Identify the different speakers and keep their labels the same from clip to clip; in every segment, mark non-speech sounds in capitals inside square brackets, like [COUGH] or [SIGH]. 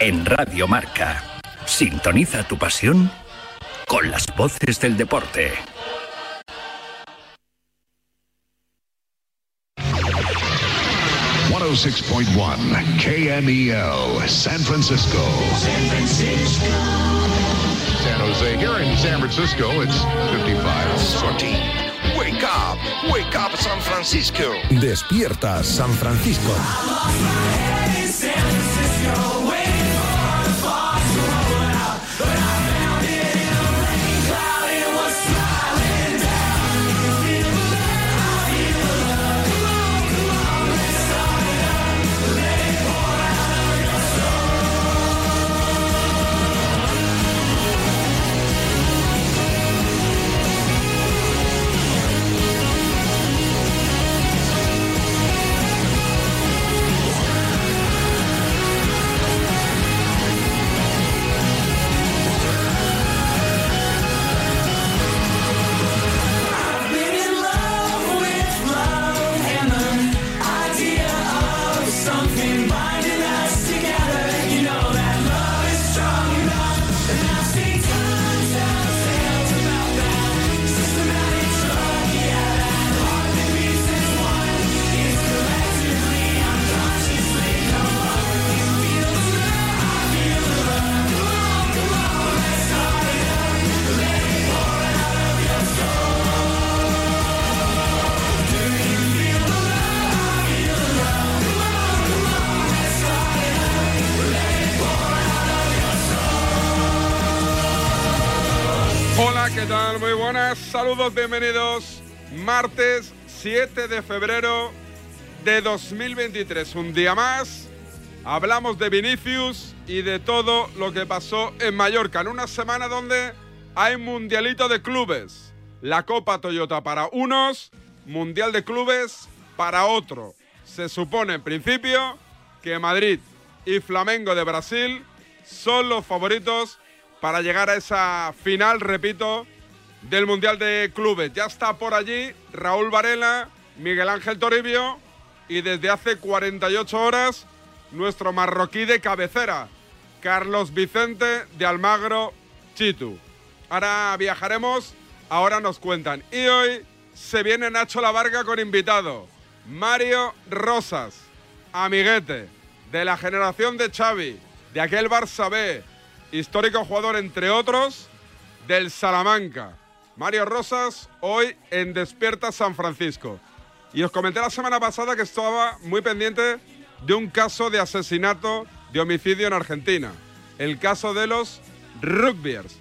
Speaker 1: en Radio Marca. Sintoniza tu pasión con las voces del deporte.
Speaker 2: KMEL, San Francisco. San Francisco. San Jose. Here in San Francisco, it's 55.
Speaker 3: Sorty. Wake up. Wake up, San Francisco.
Speaker 4: Despierta, San Francisco.
Speaker 5: Saludos, bienvenidos. Martes 7 de febrero de 2023, un día más. Hablamos de Vinicius y de todo lo que pasó en Mallorca, en una semana donde hay mundialito de clubes. La Copa Toyota para unos, Mundial de Clubes para otro. Se supone en principio que Madrid y Flamengo de Brasil son los favoritos para llegar a esa final, repito, del Mundial de Clubes. Ya está por allí Raúl Varela, Miguel Ángel Toribio y desde hace 48 horas nuestro marroquí de cabecera, Carlos Vicente de Almagro Chitu. Ahora viajaremos, ahora nos cuentan. Y hoy se viene Nacho La Varga con invitado, Mario Rosas, amiguete, de la generación de Xavi, de aquel Barça B, histórico jugador entre otros, del Salamanca. Mario Rosas, hoy en Despierta San Francisco. Y os comenté la semana pasada que estaba muy pendiente de un caso de asesinato, de homicidio en Argentina. El caso de los rugbyers.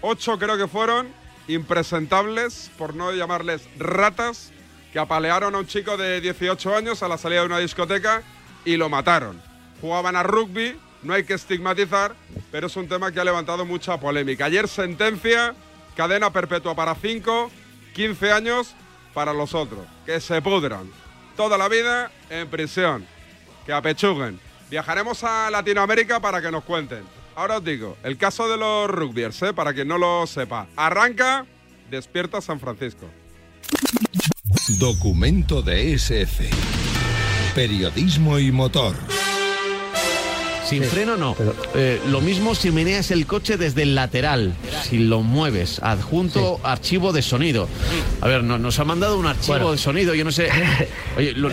Speaker 5: Ocho creo que fueron impresentables, por no llamarles ratas, que apalearon a un chico de 18 años a la salida de una discoteca y lo mataron. Jugaban a rugby, no hay que estigmatizar, pero es un tema que ha levantado mucha polémica. Ayer sentencia cadena perpetua para 5, 15 años para los otros. Que se pudran. Toda la vida en prisión. Que apechuguen. Viajaremos a Latinoamérica para que nos cuenten. Ahora os digo, el caso de los rugbyers, ¿eh? para quien no lo sepa. Arranca, despierta San Francisco.
Speaker 4: Documento de SF. Periodismo y motor.
Speaker 6: Sin freno no. Eh, lo mismo si meneas el coche desde el lateral, si lo mueves. Adjunto archivo de sonido. A ver, nos ha mandado un archivo de sonido, yo no sé. [LAUGHS] Oye, lo,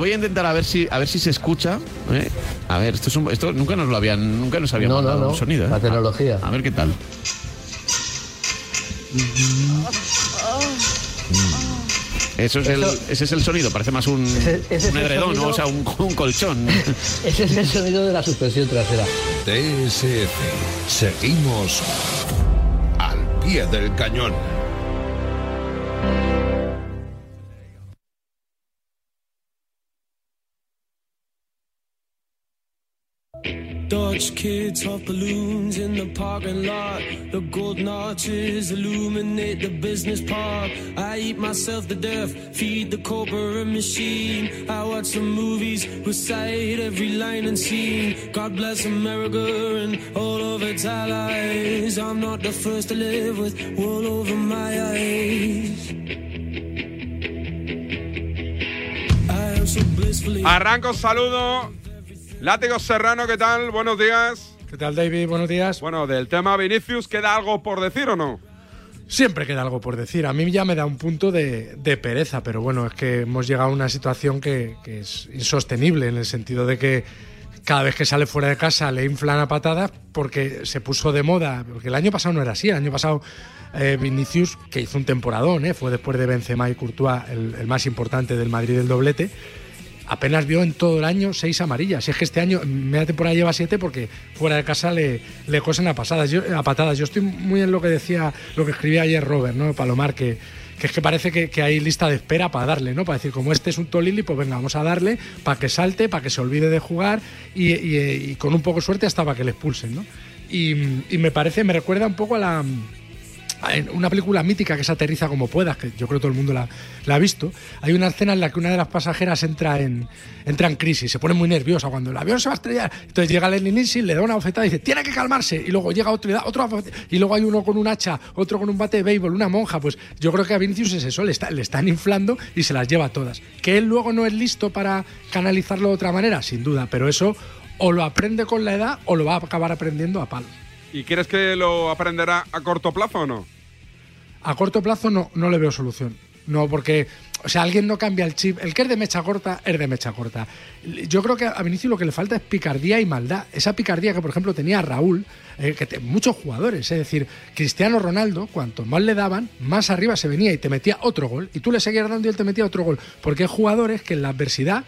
Speaker 6: voy, a intentar a ver si a ver si se escucha. ¿eh? A ver, esto, es un, esto nunca nos lo habían, nunca nos habían mandado un sonido.
Speaker 7: La ¿eh? tecnología.
Speaker 6: A, ver qué tal. Eso es el, ese es el sonido, parece más un, un edredón, o sea, un, un colchón. [LAUGHS]
Speaker 7: ese es el sonido de la suspensión trasera.
Speaker 4: TSF. Seguimos al pie del cañón.
Speaker 8: Kids hot balloons in the parking lot. The golden arches illuminate the business park. I eat myself to death, feed the corporate machine. I watch the movies, recite every line and scene. God bless America and all of its allies. I'm not the first to live with wool over my eyes.
Speaker 5: Arranco saludo Látigo Serrano, ¿qué tal? Buenos días.
Speaker 9: ¿Qué tal, David? Buenos días.
Speaker 5: Bueno, del tema Vinicius, ¿queda algo por decir o no?
Speaker 9: Siempre queda algo por decir. A mí ya me da un punto de, pereza, pero bueno, es que hemos llegado a una situación que, es insostenible en el sentido de que cada vez que sale fuera de casa le inflan a patadas porque se puso de moda. Porque el año pasado no era así. El año pasado eh, Vinicius, que hizo un temporadón, eh, fue después de Benzema y Courtois el, el más importante del Madrid del doblete apenas vio en todo el año seis amarillas. Y es que este año, media temporada lleva siete porque fuera de casa le, le cosen a, pasadas, a patadas. Yo estoy muy en lo que decía, lo que escribía ayer Robert, ¿no? Palomar, que, que es que parece que, hay lista de espera para darle, ¿no? Para decir, como este es un Tolili, pues venga, vamos a darle para que salte, para que se olvide de jugar y, con un poco de suerte hasta para que le expulsen, ¿no? Y, y me parece, me recuerda un poco a la una película mítica que se aterriza como puedas, que yo creo que todo el mundo la, ha visto, hay una escena en la que una de las pasajeras entra en, entra en crisis, se pone muy nerviosa cuando el avión se va a estrellar. Entonces llega Lenny Nielsen, le da una bofetada y dice, tiene que calmarse. Y luego llega otro y da otro Y luego hay uno con un hacha, otro con un bate de béisbol, una monja. Pues yo creo que a Vinicius es eso, le, le están inflando y se las lleva todas. Que él luego no es listo para canalizarlo de otra manera, sin duda, pero eso o lo aprende con la edad o lo va a acabar aprendiendo a palos.
Speaker 5: ¿Y crees que lo aprenderá a corto plazo o no?
Speaker 9: A corto plazo no, no le veo solución. No, porque, o sea, alguien no cambia el chip. El que es de mecha corta, es de mecha corta. Yo creo que a Vinicius lo que le falta es picardía y maldad. Esa picardía que, por ejemplo, tenía Raúl, eh, que muchos jugadores, es decir, Cristiano Ronaldo, cuanto más le daban, más arriba se venía y te metía otro gol. Y tú le seguías dando y él te metía otro gol. Porque hay jugadores que en la adversidad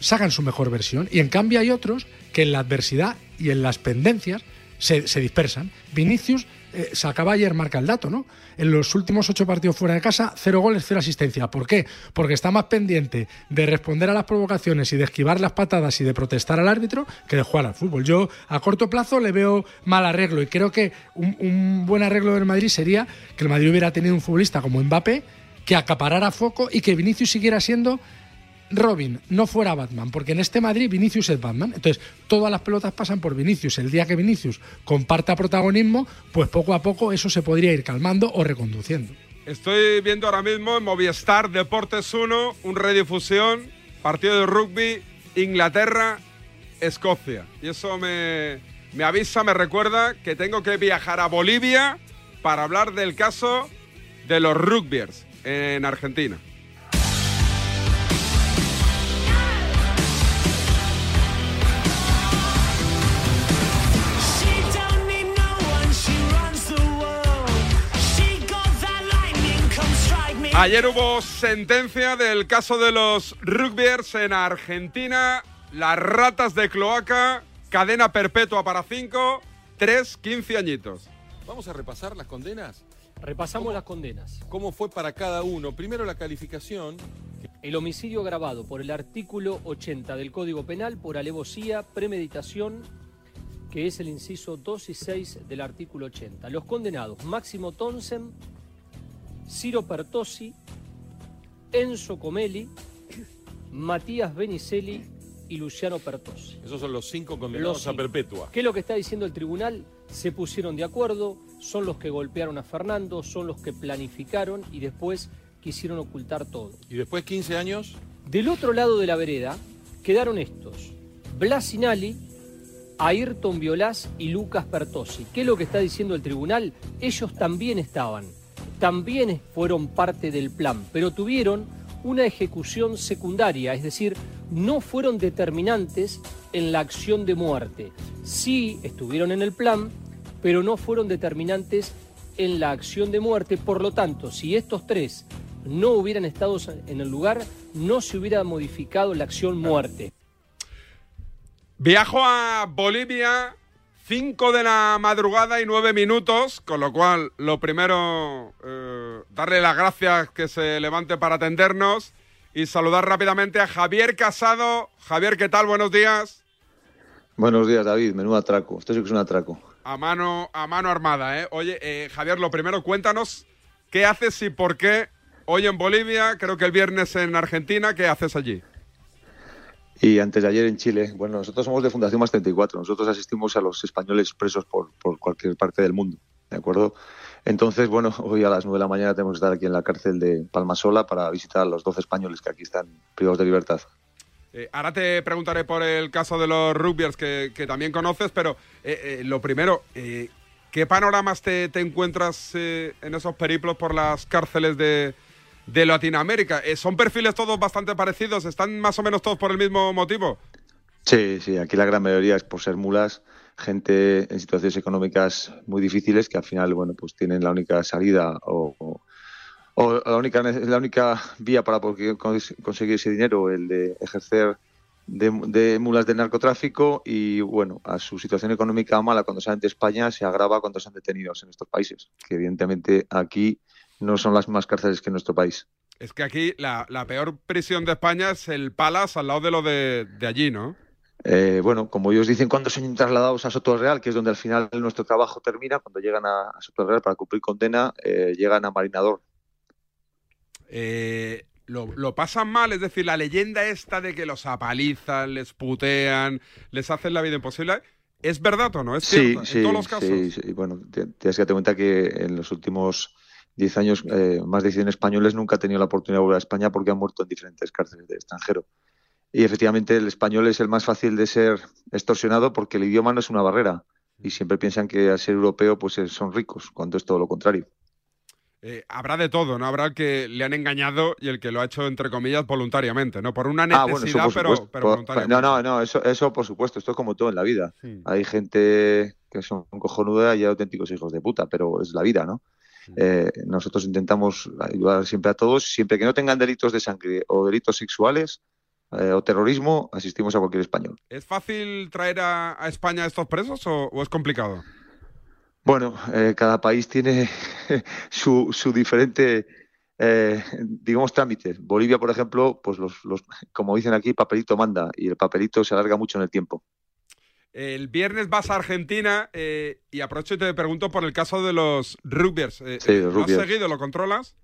Speaker 9: sacan su mejor versión. Y en cambio hay otros que en la adversidad y en las pendencias se, dispersan. Vinicius eh, sacaba ayer marca el dato, ¿no? En los últimos ocho partidos fuera de casa, cero goles, cero asistencia. ¿Por qué? Porque está más pendiente de responder a las provocaciones y de esquivar las patadas y de protestar al árbitro que de jugar al fútbol. Yo a corto plazo le veo mal arreglo y creo que un, un buen arreglo del Madrid sería que el Madrid hubiera tenido un futbolista como Mbappé que acaparara foco y que Vinicius siguiera siendo Robin no fuera Batman, porque en este Madrid Vinicius es Batman. Entonces, todas las pelotas pasan por Vinicius. El día que Vinicius comparta protagonismo, pues poco a poco eso se podría ir calmando o reconduciendo.
Speaker 5: Estoy viendo ahora mismo en Movistar Deportes 1 un redifusión, partido de rugby, Inglaterra, Escocia. Y eso me, me avisa, me recuerda que tengo que viajar a Bolivia para hablar del caso de los rugbyers en Argentina. Ayer hubo sentencia del caso de los rugbyers en Argentina. Las ratas de cloaca, cadena perpetua para cinco, tres, quince añitos.
Speaker 10: Vamos a repasar las condenas.
Speaker 11: Repasamos las condenas.
Speaker 10: ¿Cómo fue para cada uno? Primero la calificación.
Speaker 11: El homicidio agravado por el artículo 80 del Código Penal por alevosía, premeditación, que es el inciso 2 y 6 del artículo 80. Los condenados, Máximo Tonsen, Ciro Pertosi, Enzo Comelli, Matías Benicelli y Luciano Pertosi.
Speaker 10: Esos son los cinco condenados a perpetua.
Speaker 11: ¿Qué es lo que está diciendo el tribunal? Se pusieron de acuerdo, son los que golpearon a Fernando, son los que planificaron y después quisieron ocultar todo.
Speaker 10: ¿Y después 15 años?
Speaker 11: Del otro lado de la vereda quedaron estos, Blasinali, Ayrton Violás y Lucas Pertosi. ¿Qué es lo que está diciendo el tribunal? Ellos también estaban también fueron parte del plan, pero tuvieron una ejecución secundaria, es decir, no fueron determinantes en la acción de muerte. Sí estuvieron en el plan, pero no fueron determinantes en la acción de muerte. Por lo tanto, si estos tres no hubieran estado en el lugar, no se hubiera modificado la acción muerte.
Speaker 5: Viajo a Bolivia 5 de la madrugada y 9 minutos, con lo cual lo primero, eh, darle las gracias que se levante para atendernos y saludar rápidamente a Javier Casado. Javier, ¿qué tal? Buenos días.
Speaker 12: Buenos días, David. Menudo atraco. Esto sí que es un atraco.
Speaker 5: A mano, a mano armada, ¿eh? Oye, eh, Javier, lo primero, cuéntanos qué haces y por qué hoy en Bolivia, creo que el viernes en Argentina, ¿qué haces allí?
Speaker 12: Y antes de ayer en Chile, bueno, nosotros somos de Fundación Más 34, nosotros asistimos a los españoles presos por, por cualquier parte del mundo, ¿de acuerdo? Entonces, bueno, [LAUGHS] hoy a las 9 de la mañana tenemos que estar aquí en la cárcel de Palmasola para visitar a los 12 españoles que aquí están privados de libertad.
Speaker 5: Eh, ahora te preguntaré por el caso de los rugbyers que, que también conoces, pero eh, eh, lo primero, ¿qué panoramas te, te encuentras en esos periplos por las cárceles de, de Latinoamérica? Eh, ¿Son perfiles todos bastante parecidos? ¿Están más o menos todos por el mismo motivo?
Speaker 12: Sí, sí, aquí la gran mayoría es por ser mulas, gente en situaciones económicas muy difíciles que al final, bueno, pues tienen la única salida o, la única la única vía para conseguir ese dinero, el de ejercer de, de mulas de narcotráfico y, bueno, a su situación económica mala cuando salen de España se agrava cuando son detenidos en estos países, que evidentemente aquí no son las mismas cárceles que en nuestro país.
Speaker 5: Es que aquí la, la peor prisión de España es el Palas al lado de lo de, de allí, ¿no?
Speaker 12: Eh, bueno, como ellos dicen, cuando son trasladados a Soto Real, que es donde al final nuestro trabajo termina, cuando llegan a, a Soto Real para cumplir condena, eh, llegan a Marinador.
Speaker 5: Eh, lo, lo pasan mal, es decir, la leyenda esta de que los apalizan, les putean, les hacen la vida imposible, ¿es verdad o no? ¿Es
Speaker 12: Sí,
Speaker 5: cierto?
Speaker 12: sí,
Speaker 5: en todos los casos.
Speaker 12: sí, sí. Bueno, tienes que darte cuenta que en los últimos 10 años eh, más de 100 españoles nunca han tenido la oportunidad de volver a España porque han muerto en diferentes cárceles de extranjero. Y efectivamente el español es el más fácil de ser extorsionado porque el idioma no es una barrera. Y siempre piensan que al ser europeo pues eh, son ricos, cuando es todo lo contrario.
Speaker 5: Eh, habrá de todo, ¿no? Habrá el que le han engañado y el que lo ha hecho, entre comillas, voluntariamente, ¿no? Por una
Speaker 12: Ah,
Speaker 5: necesidad,
Speaker 12: bueno, eso por
Speaker 5: pero,
Speaker 12: supuesto.
Speaker 5: pero
Speaker 12: Por-
Speaker 5: voluntariamente.
Speaker 12: no, no, no, eso, eso por supuesto, esto es como todo en la vida. Hay gente que son cojonuda y hay auténticos hijos de puta, pero es la vida, ¿no? Eh, nosotros intentamos ayudar siempre a todos, siempre que no tengan delitos de sangre o delitos sexuales eh, o terrorismo, asistimos a cualquier español.
Speaker 5: ¿Es fácil traer a, a España a estos presos o, o es complicado?
Speaker 12: Bueno, eh, cada país tiene [LAUGHS] su, su diferente, eh, digamos, trámite. Bolivia, por ejemplo, pues los, los, como dicen aquí, papelito manda y el papelito se alarga mucho en el tiempo.
Speaker 5: El viernes vas a Argentina eh, y aprovecho y te pregunto por el caso de los rugbyers. Eh,
Speaker 12: Sí, los
Speaker 5: ¿Lo has seguido? ¿Lo controlas?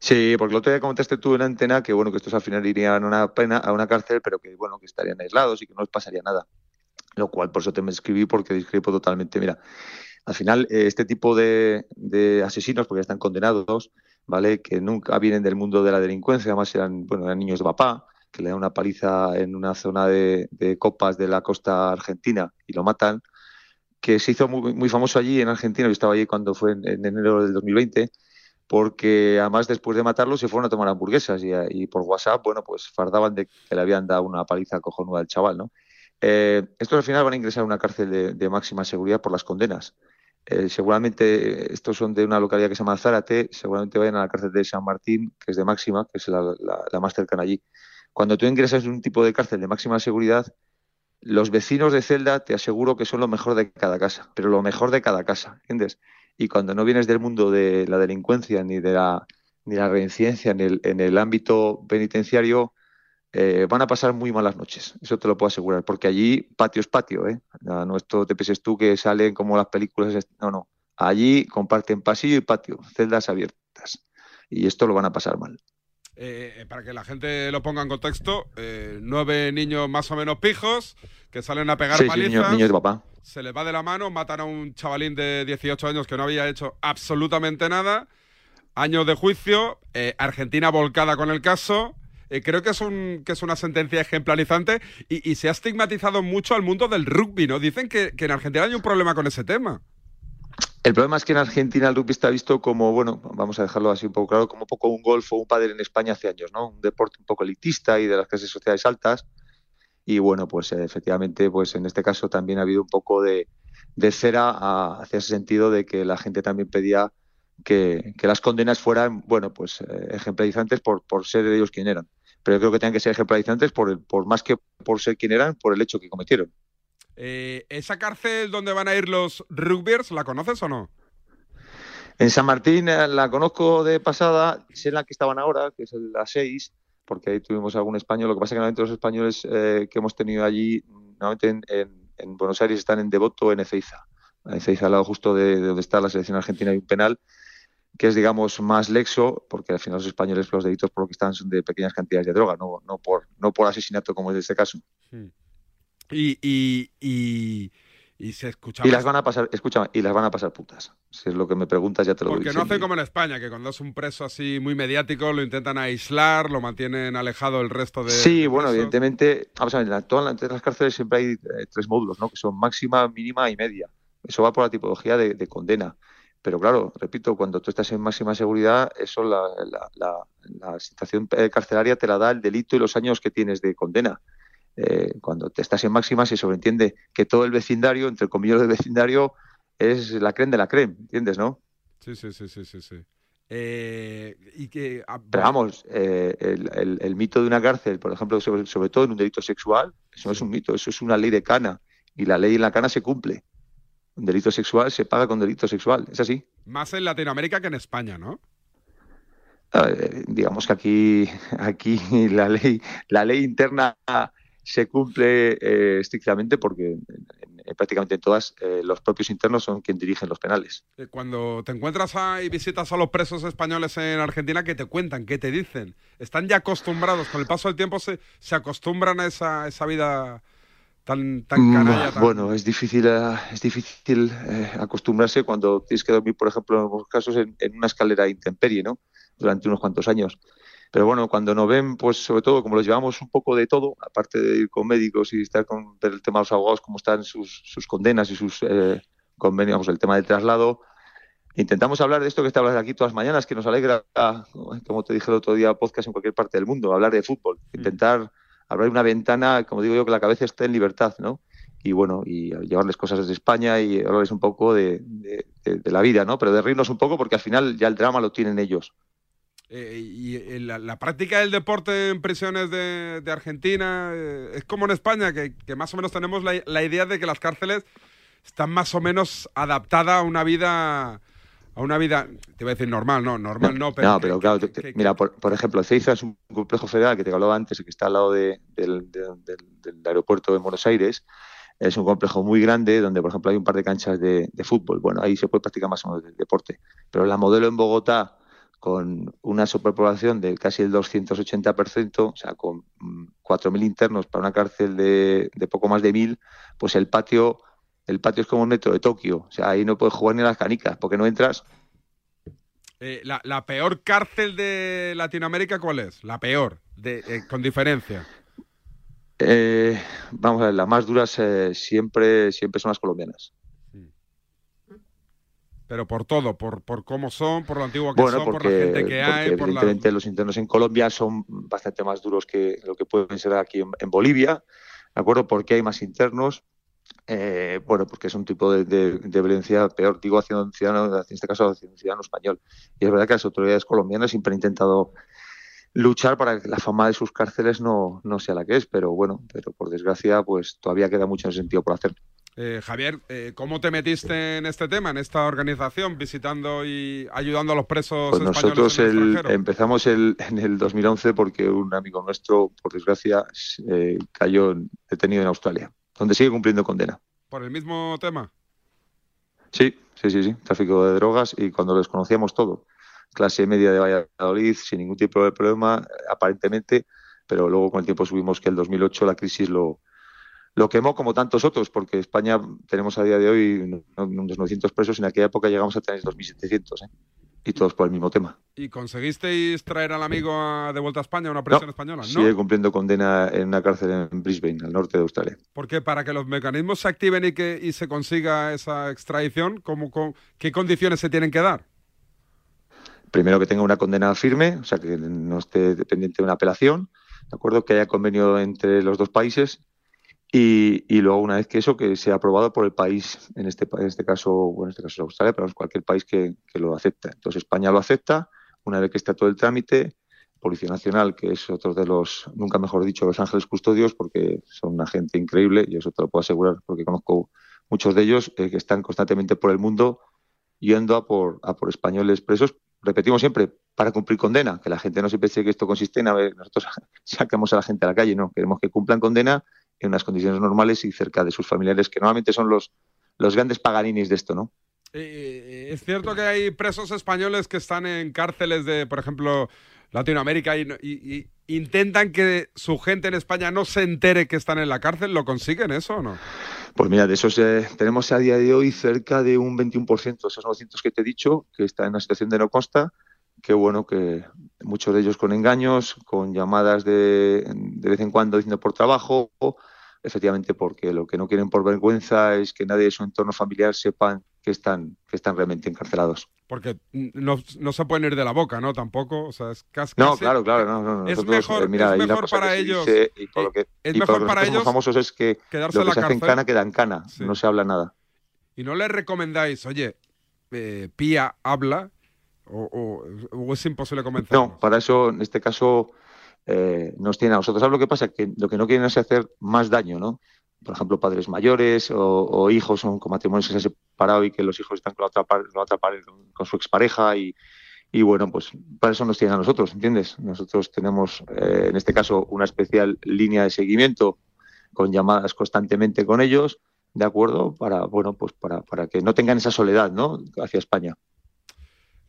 Speaker 12: Sí, porque el otro día comentaste tú en antena que bueno que estos al final irían a una pena, a una cárcel, pero que bueno que estarían aislados y que no les pasaría nada. Lo cual por eso te me escribí porque discrepo totalmente. Mira, al final eh, este tipo de, de asesinos, porque ya están condenados, ¿vale? Que nunca vienen del mundo de la delincuencia, además eran, bueno, eran niños de papá, que le dan una paliza en una zona de, copas de la costa argentina y lo matan, que se hizo muy, muy famoso allí en Argentina, yo estaba allí cuando fue en, en enero del 2020, porque además después de matarlo se fueron a tomar hamburguesas y, por WhatsApp, bueno, pues fardaban de que le habían dado una paliza cojonuda al chaval, ¿no? Eh, estos al final van a ingresar a una cárcel de, máxima seguridad por las condenas. Eh, seguramente estos son de una localidad que se llama Zárate, seguramente vayan a la cárcel de San Martín, que es de máxima, que es la más cercana allí. Cuando tú ingresas en un tipo de cárcel de máxima seguridad, los vecinos de celda te aseguro que son lo mejor de cada casa, pero lo mejor de cada casa, ¿entiendes? Y cuando no vienes del mundo de la delincuencia ni de la, ni la reincidencia en el, en el ámbito penitenciario, eh, van a pasar muy malas noches, eso te lo puedo asegurar, porque allí patio es patio, ¿eh? No, esto te pienses tú que salen como las películas, no, no. Allí comparten pasillo y patio, celdas abiertas. Y esto lo van a pasar mal.
Speaker 5: Eh, para que la gente lo ponga en contexto, eh, nueve niños más o menos pijos que salen a pegar
Speaker 12: Sí, sí,
Speaker 5: palizas.
Speaker 12: niños, niños de papá.
Speaker 5: se les va de la mano, matan a un chavalín de 18 años que no había hecho absolutamente nada. Años de juicio, eh, Argentina volcada con el caso. Eh, creo que es, un, que es una sentencia ejemplarizante y, y se ha estigmatizado mucho al mundo del rugby, ¿no? Dicen que, que en Argentina hay un problema con ese tema.
Speaker 12: El problema es que en Argentina el rugby está visto como, bueno, vamos a dejarlo así un poco claro, como un poco un golf o un pádel en España hace años, ¿no? Un deporte un poco elitista y de las clases sociales altas. Y bueno, pues eh, efectivamente, pues en este caso también ha habido un poco de, cera a- hacia ese sentido de que la gente también pedía que, las condenas fueran, bueno, pues eh, ejemplarizantes por, por ser ellos quien eran. Pero creo que tenían que ser ejemplarizantes por, por más que por ser quien eran, por el hecho que cometieron.
Speaker 5: Eh, ¿Esa cárcel donde van a ir los rugbyers, la conoces o no?
Speaker 12: En San Martín eh, la conozco de pasada, sé en la que estaban ahora, que es la 6, porque ahí tuvimos algún español. Lo que pasa es que normalmente los españoles eh, que hemos tenido allí, normalmente en, en- en Buenos Aires están en Devoto o en Ezeiza. En Ezeiza, al lado justo de, de donde está la selección argentina, hay un penal que es, digamos, más lexo, porque al final los españoles los delitos por lo que están son de pequeñas cantidades de droga, no, no, por, no por asesinato como es este caso.
Speaker 5: Y, y, y, Y se escuchaba.
Speaker 12: Y las van a pasar, escúchame, y las van a pasar putas. Si es lo que me preguntas, ya te lo
Speaker 5: Porque
Speaker 12: doy.
Speaker 5: no
Speaker 12: Sí.
Speaker 5: hacen como en España, que cuando es un preso así muy mediático lo intentan aislar, lo mantienen alejado del resto de.
Speaker 12: Sí,
Speaker 5: de
Speaker 12: bueno,
Speaker 5: presos.
Speaker 12: evidentemente, vamos a ver, en la- todas las- cárceles siempre hay eh, tres módulos, ¿no? Que son máxima, mínima y media. Eso va por la tipología de, de condena. Pero claro, repito, cuando tú estás en máxima seguridad, eso la, la, la- la situación eh, carcelaria te la da el delito y los años que tienes de condena. Eh, cuando te estás en máxima se sobreentiende que todo el vecindario, entre comillas del vecindario, es la creen de la creen, ¿entiendes, no?
Speaker 5: Sí, sí, sí, sí, sí. sí. Eh, y que. ah,
Speaker 12: Pero vamos, eh, el, el- el mito de una cárcel, por ejemplo, sobre, sobre todo en un delito sexual, eso no es un mito, eso es una ley de cana. Y la ley en la cana se cumple. Un delito sexual se paga con delito sexual, es así.
Speaker 5: Más en Latinoamérica que en España, ¿no?
Speaker 12: Eh, digamos que aquí, [LAUGHS] aquí la ley, la ley interna se cumple eh, estrictamente porque en- en prácticamente en todas eh, los propios internos son quienes dirigen los penales.
Speaker 5: Eh, Cuando te encuentras y visitas a los presos españoles en Argentina, ¿qué te cuentan? ¿Qué te dicen? Están ya acostumbrados, con el paso del tiempo se, se acostumbran a esa, esa vida tan, tan
Speaker 12: Mm,
Speaker 5: canalla. tan-
Speaker 12: Bueno, es difícil, eh, es difícil eh, acostumbrarse cuando tienes que dormir, por ejemplo, en algunos casos, en, en una escalera intemperie, ¿no? Durante unos cuantos años. Pero bueno, cuando nos ven, pues sobre todo, como los llevamos un poco de todo, aparte de ir con médicos y estar con el tema de los abogados, cómo están sus, sus condenas y sus eh, convenios, vamos, el tema del traslado, intentamos hablar de esto que está hablando aquí todas las mañanas, que nos alegra, como te dije el otro día, podcast en cualquier parte del mundo, hablar de fútbol, intentar abrir una ventana, como digo yo, que la cabeza esté en libertad, ¿no? Y bueno, y llevarles cosas desde España y hablarles un poco de, de- de- de la vida, ¿no? Pero de reírnos un poco porque al final ya el drama lo tienen ellos.
Speaker 5: Eh, y la, la práctica del deporte en prisiones de, de Argentina eh, es como en España, que, que más o menos tenemos la, la idea de que las cárceles están más o menos adaptadas a una vida, a una vida, te iba a decir normal, no, normal no, pero,
Speaker 12: no, pero claro, mira, por, por ejemplo, Ceiza es un complejo federal que te hablaba antes, que está al lado de- del, de- del- aeropuerto de Buenos Aires. Es un complejo muy grande donde, por ejemplo, hay un par de canchas de, de fútbol. Bueno, ahí se puede practicar más o menos el deporte. Pero la modelo en Bogotá, con una superpoblación de casi el 280%, o sea, con mm, 4.000 internos para una cárcel de, de poco más de 1.000, pues el patio, el patio es como el metro de Tokio. O sea, ahí no puedes jugar ni a las canicas, porque no entras
Speaker 5: eh, la, la peor cárcel de Latinoamérica, ¿cuál es? La peor, de, eh, con diferencia.
Speaker 12: Eh, vamos a ver, las más duras eh, siempre, siempre son las colombianas.
Speaker 5: Pero por todo, por, por cómo son, por lo antiguo que
Speaker 12: Bueno,
Speaker 5: son, por la gente que hay, por la...
Speaker 12: evidentemente los internos en Colombia son bastante más duros que lo que pueden ser aquí en, en Bolivia, ¿de acuerdo? Porque hay más internos. Eh, bueno, porque es un tipo de, de- de violencia peor, digo, hacia un ciudadano, en este caso hacia un ciudadano español. Y es verdad que las autoridades colombianas siempre han intentado luchar para que la fama de sus cárceles no, no sea la que es, pero bueno, pero por desgracia, pues todavía queda mucho en sentido por hacer.
Speaker 5: Eh, Javier, eh, ¿cómo te metiste en este tema, en esta organización, visitando y ayudando a los presos
Speaker 12: Pues
Speaker 5: españoles
Speaker 12: nosotros
Speaker 5: en el
Speaker 12: empezamos el- en el 2011 porque un amigo nuestro, por desgracia, eh, cayó detenido en Australia, donde sigue cumpliendo condena.
Speaker 5: ¿Por el mismo tema?
Speaker 12: Sí, sí, sí, sí, tráfico de drogas y cuando lo desconocíamos todo. Clase media de Valladolid, sin ningún tipo de problema, aparentemente, pero luego con el tiempo subimos que el 2008 la crisis lo, lo quemó como tantos otros, porque España tenemos a día de hoy no- unos 900 presos en aquella época llegamos a tener 2.700, ¿eh? y todos por el mismo tema.
Speaker 5: ¿Y conseguisteis traer al amigo a- de vuelta a España a una prisión española? No.
Speaker 12: Sigue cumpliendo condena en una cárcel en Brisbane, al norte de Australia.
Speaker 5: Porque para que los mecanismos se activen y que y se consiga esa extradición, ¿cómo, cómo- ¿qué condiciones se tienen que dar?
Speaker 12: Primero que tenga una condena firme, o sea, que no esté dependiente de una apelación, ¿de acuerdo? Que haya convenio entre los dos países y, y luego una vez que eso, que sea aprobado por el país, en este, en este caso, bueno, en este caso es Australia, pero es cualquier país que, que lo acepta. Entonces España lo acepta, una vez que está todo el trámite, Policía Nacional, que es otro de los, nunca mejor dicho, los ángeles custodios, porque son una gente increíble, y eso te lo puedo asegurar, porque conozco muchos de ellos eh, que están constantemente por el mundo yendo a por, a por españoles presos, repetimos siempre, para cumplir condena, que la gente no se piense que esto consiste en, a ver, nosotros [LAUGHS] sacamos a la gente a la calle, no, queremos que cumplan condena en unas condiciones normales y cerca de sus familiares, que normalmente son los, los grandes paganinis de esto, ¿no?
Speaker 5: Es cierto que hay presos españoles que están en cárceles de, por ejemplo, Latinoamérica y, y- y intentan que su gente en España no se entere que están en la cárcel, ¿lo consiguen eso o no?
Speaker 12: Pues mira, de esos eh, tenemos a día de hoy cerca de un 21%, esos 900 que te he dicho, que está en una situación de no consta, que bueno, que muchos de ellos con engaños, con llamadas de, de vez en cuando diciendo por trabajo, efectivamente porque lo que no quieren por vergüenza es que nadie de su entorno familiar sepan que están, que están realmente encarcelados.
Speaker 5: Porque no, no se pueden ir de la boca, ¿no? Tampoco, o sea, es casi...
Speaker 12: No, claro, claro, no, no,
Speaker 5: Es
Speaker 12: nosotros,
Speaker 5: mejor,
Speaker 12: eh, mira,
Speaker 5: es mejor para ellos...
Speaker 12: dice y por lo que,
Speaker 5: es
Speaker 12: y por
Speaker 5: mejor
Speaker 12: lo que
Speaker 5: para ellos
Speaker 12: famosos es que lo que se hace en
Speaker 5: cárcel.
Speaker 12: cana queda en cana, no se habla nada.
Speaker 5: y no le recomendáis, oye, eh, Pía habla, o, es imposible convencer.
Speaker 12: No, para eso, en este caso, eh, nos tiene a nosotros. ¿Sabes lo que pasa? Que lo que no quieren es hacer más daño, ¿no? Por ejemplo, padres mayores o, o hijos son con matrimonios que se han separado y que los hijos están con la otra, par- con su expareja y, y bueno, pues para eso nos tienen a nosotros, ¿entiendes? Nosotros tenemos, eh, en este caso, una especial línea de seguimiento con llamadas constantemente con ellos, ¿de acuerdo? Para, bueno, pues para, para que no tengan esa soledad, ¿no? Hacia España.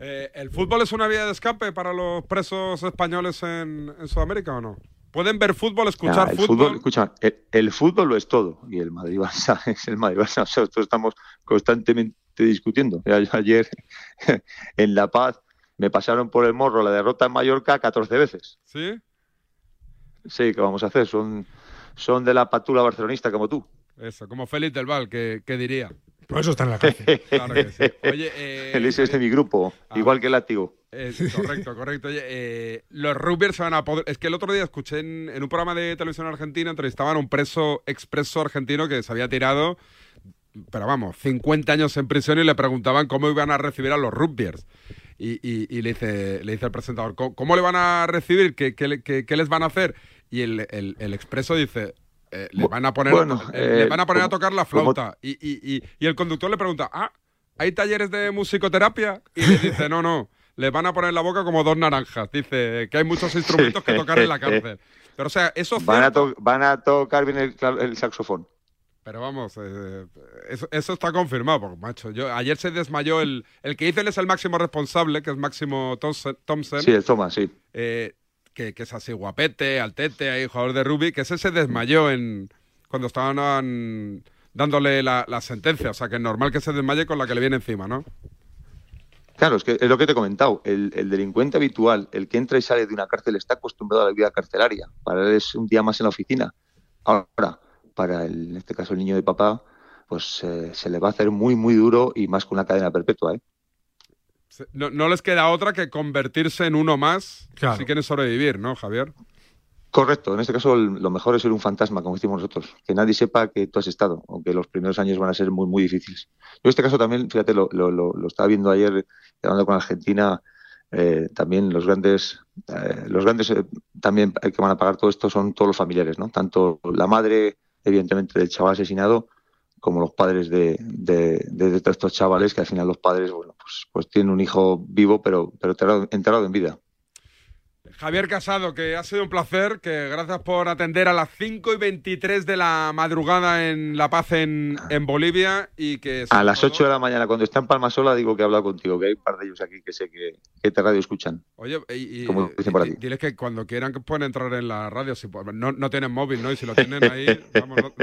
Speaker 5: Eh, ¿El fútbol es una vía de escape para los presos españoles en, en Sudamérica o no? ¿Pueden ver fútbol, escuchar
Speaker 12: el
Speaker 5: fútbol?
Speaker 12: escucha, el, el fútbol lo es todo y el Madrid Barça [LAUGHS] es el Madrid Barça. O sea, nosotros estamos constantemente discutiendo. Yo ayer [LAUGHS] en La Paz me pasaron por el morro la derrota en Mallorca 14 veces.
Speaker 5: ¿Sí?
Speaker 12: Sí, ¿qué vamos a hacer? Son, son de la patula barcelonista como tú.
Speaker 5: Eso, como Félix del Val, que, que diría.
Speaker 9: Por eso está en la cárcel. [LAUGHS]
Speaker 5: Claro que sí. Oye, eh,
Speaker 12: Él ese es de mi grupo, igual que el látigo.
Speaker 5: Eh, correcto, correcto. Oye, eh, los rugbyers se van a poder. Es que el otro día escuché en, en un programa de televisión argentina, entrevistaban a un preso expreso argentino que se había tirado, pero vamos, 50 años en prisión y le preguntaban cómo iban a recibir a los rugbyers. Y, y- y le, dice, le dice el presentador, ¿cómo, cómo le van a recibir? ¿Qué, qué le- qué- qué les van a hacer? Y el, el- el expreso dice, eh, le van a poner,
Speaker 12: bueno,
Speaker 5: eh, le
Speaker 12: eh,
Speaker 5: van a, poner a tocar la flauta. Y, y- y- y el conductor le pregunta, ah, ¿hay talleres de musicoterapia? Y le dice, no, no, le van a poner en la boca como dos naranjas. Dice que hay muchos instrumentos que tocar en la cárcel. Pero o sea, eso es
Speaker 12: Van a, to- van a tocar bien el, saxofón.
Speaker 5: Pero vamos, eh, eso, eso está confirmado, porque, macho, yo ayer se desmayó el, el que dice él es el máximo responsable, que es Máximo Thompson, Thompson,
Speaker 12: Sí, el Thomas, sí.
Speaker 5: eh, que, que es así guapete, altete, ahí jugador de rugby, que ese se desmayó en cuando estaban dándole la, sentencia, o sea que es normal que se desmaye con la que le viene encima, ¿no?
Speaker 12: Claro, es que es lo que te he comentado. El, el delincuente habitual, el que entra y sale de una cárcel, está acostumbrado a la vida carcelaria. Para él es un día más en la oficina. Ahora, para el, en este caso el niño de papá, pues eh, se le va a hacer muy, muy duro y más con una cadena perpetua. ¿eh?
Speaker 5: No, no les queda otra que convertirse en uno más
Speaker 12: Claro.
Speaker 5: si quieren sobrevivir, ¿no, Javier?
Speaker 12: Correcto, en este caso el- lo mejor es ser un fantasma, como decimos nosotros, que nadie sepa que tú has estado, aunque los primeros años van a ser muy, muy difíciles. Yo en este caso también, fíjate, lo, lo, lo, lo estaba viendo ayer, hablando con Argentina, eh, también los grandes, eh, los grandes eh, también que van a pagar todo esto son todos los familiares, ¿no? Tanto la madre, evidentemente, del chaval asesinado, como los padres de, de, de estos chavales, que al final los padres, bueno, pues, pues tienen un hijo vivo, pero, pero enterrado, enterrado en vida.
Speaker 5: Javier Casado, que ha sido un placer, que gracias por atender a las 5 y 23 de la madrugada en La Paz, en, en Bolivia, y que...
Speaker 12: A las 8 de la mañana, cuando está en Palmasola, digo que he hablado contigo, que hay un par de ellos aquí que sé que, que te radio escuchan.
Speaker 5: Oye, y, y-
Speaker 12: Como dicen por
Speaker 5: di-
Speaker 12: aquí.
Speaker 5: diles que cuando quieran que pueden entrar en la radio, si no, no tienen móvil, ¿no? Y si lo tienen ahí, [LAUGHS] vamos, no-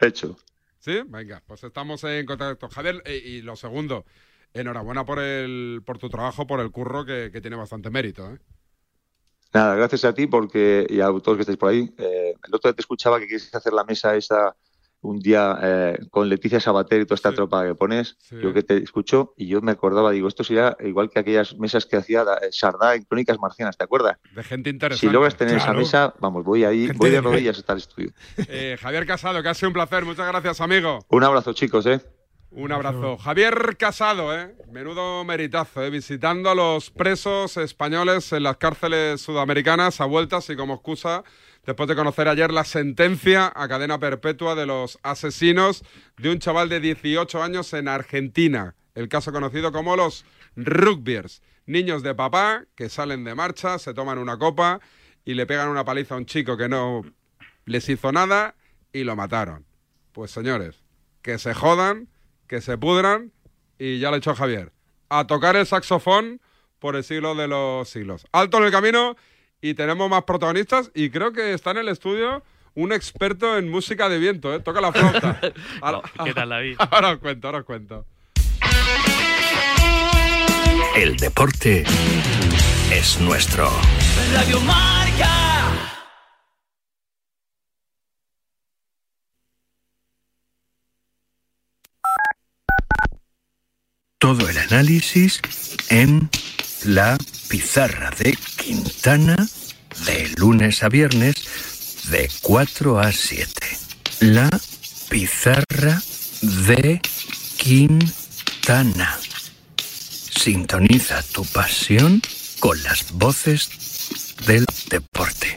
Speaker 12: Hecho.
Speaker 5: ¿Sí? Venga, pues estamos en contacto. Javier, eh, y lo segundo, enhorabuena por el por tu trabajo, por el curro, que, que tiene bastante mérito, ¿eh?
Speaker 12: Nada, gracias a ti porque y a todos que estáis por ahí. Eh, el otro día te escuchaba que quieres hacer la mesa esa un día eh, con Leticia Sabater y toda esta tropa que pones. Yo que te escucho y yo me acordaba, digo, esto sería igual que aquellas mesas que hacía eh, Sardá en Crónicas Marcianas, ¿te acuerdas?
Speaker 5: De gente interesante.
Speaker 12: Si logras tener
Speaker 5: Claro.
Speaker 12: esa mesa, vamos, voy ahí,
Speaker 5: Gente
Speaker 12: voy de
Speaker 5: de-
Speaker 12: rodillas [LAUGHS] hasta el estudio.
Speaker 5: Eh, Javier Casado, que ha sido un placer. Muchas gracias, amigo.
Speaker 12: Un abrazo, chicos, ¿eh?
Speaker 5: Un abrazo. Javier Casado, ¿eh? Menudo meritazo, ¿eh? Visitando a los presos españoles en las cárceles sudamericanas a vueltas y como excusa, después de conocer ayer la sentencia a cadena perpetua de los asesinos de un chaval de 18 años en Argentina. El caso conocido como los rugbyers. Niños de papá que salen de marcha, se toman una copa y le pegan una paliza a un chico que no les hizo nada y lo mataron. Pues señores, que se jodan, que se pudran y ya lo ha hecho Javier. A tocar el saxofón por el siglo de los siglos. Alto en el camino y tenemos más protagonistas y creo que está en el estudio un experto en música de viento, ¿eh? Toca la flauta. [LAUGHS] Ahora,
Speaker 13: ¿Qué tal, David? [LAUGHS]
Speaker 5: ahora os cuento, ahora os cuento.
Speaker 1: El deporte es nuestro.
Speaker 14: Radio Marca.
Speaker 1: Todo el análisis en la pizarra de Quintana de lunes a viernes de 4 a 7. La pizarra de Quintana. Sintoniza tu pasión con las voces del deporte.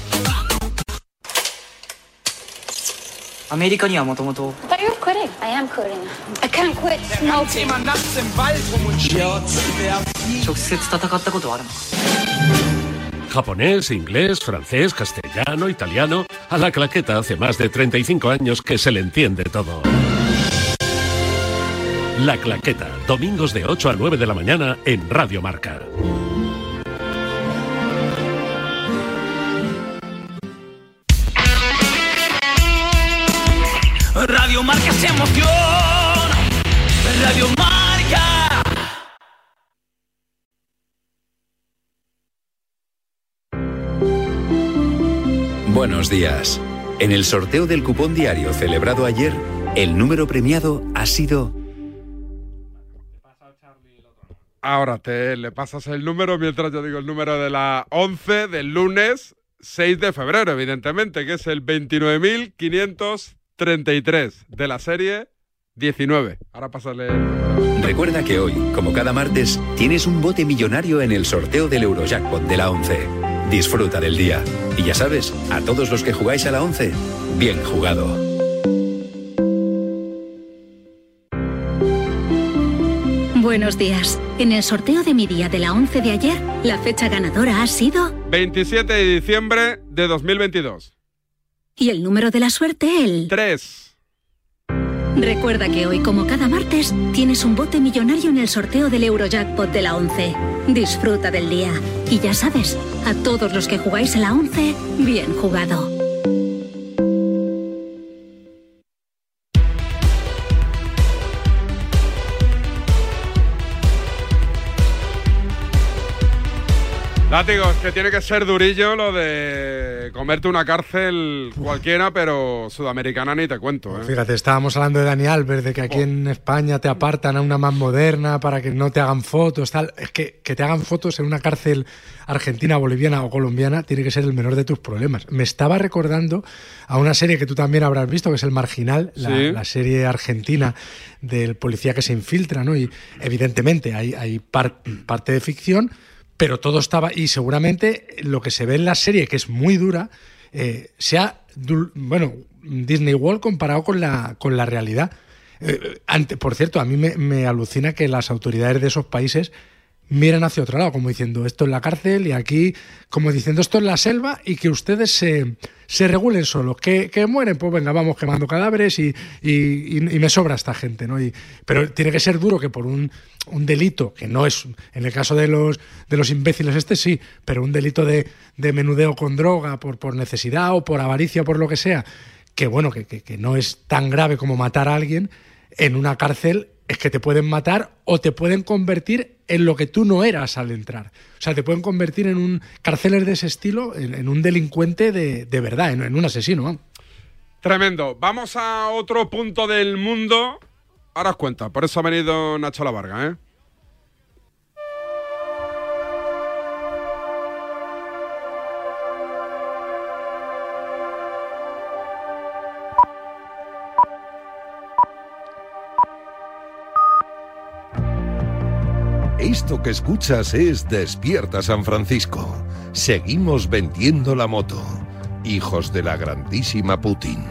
Speaker 15: アメリカにはもともと
Speaker 16: But you're quitting. I am quitting. I can't quit smoking.
Speaker 15: 直接戦ったことはあるの
Speaker 17: Japonés, inglés, francés, castellano, italiano. A la claqueta hace más de 35 años que se le entiende todo. La claqueta, domingos de 8 a 9 de la mañana en Radio Marca.
Speaker 14: Radio Marca.
Speaker 18: Buenos días. En el sorteo del cupón diario celebrado ayer, el número premiado ha sido
Speaker 5: Ahora te le pasas el número mientras yo digo el número de la 11 del lunes 6 de febrero, evidentemente, que es el 29.533 de la serie 19. Ahora pásale.
Speaker 18: Recuerda que hoy, como cada martes, tienes un bote millonario en el sorteo del Eurojackpot de la 11. Disfruta del día. Y ya sabes, a todos los que jugáis a la 11, bien jugado.
Speaker 19: Buenos días. En el sorteo de mi día de la 11 de ayer, la fecha ganadora ha sido
Speaker 5: 27 de diciembre de 2022.
Speaker 19: Y el número de la suerte el
Speaker 5: 3.
Speaker 19: Recuerda que hoy, como cada martes, tienes un bote millonario en el sorteo del Eurojackpot de la 11. Disfruta del día. Y ya sabes, a todos los que jugáis a la 11, bien jugado.
Speaker 5: Látigo, es que tiene que ser durillo lo de comerte una cárcel cualquiera, pero sudamericana ni te cuento. ¿eh?
Speaker 9: Fíjate, estábamos hablando de Dani Alves, de que aquí en España te apartan a una más moderna para que no te hagan fotos, tal. Es que que te hagan fotos en una cárcel argentina, boliviana o colombiana tiene que ser el menor de tus problemas. Me estaba recordando a una serie que tú también habrás visto, que es El Marginal, la,
Speaker 5: Sí.
Speaker 9: la serie argentina del policía que se infiltra, ¿no? Y evidentemente hay, hay par- parte de ficción, pero todo estaba, y seguramente lo que se ve en la serie, que es muy dura, eh, sea, bueno, Disney World comparado con la, con la realidad. Eh, por cierto, a mí me, me alucina que las autoridades de esos países miren hacia otro lado, como diciendo esto es la cárcel y aquí, como diciendo esto es la selva y que ustedes se, se regulen solos, que, que mueren, pues venga, vamos quemando cadáveres y, y- y- y me sobra esta gente, ¿no? Y, pero tiene que ser duro que por un, un delito, que no es, en el caso de los, de los imbéciles este sí, pero un delito de, de menudeo con droga por, por necesidad o por avaricia o por lo que sea, que bueno, que, que- que no es tan grave como matar a alguien, en una cárcel es que te pueden matar o te pueden convertir en lo que tú no eras al entrar. O sea, te pueden convertir en un carceler de ese estilo, en, un delincuente de, de verdad, en, un asesino.
Speaker 5: Tremendo. Vamos a otro punto del mundo. Ahora os cuenta, por eso ha venido Nacho La Varga, ¿eh?
Speaker 20: Esto que escuchas es Despierta San Francisco. Seguimos vendiendo la moto. Hijos de la grandísima Putin.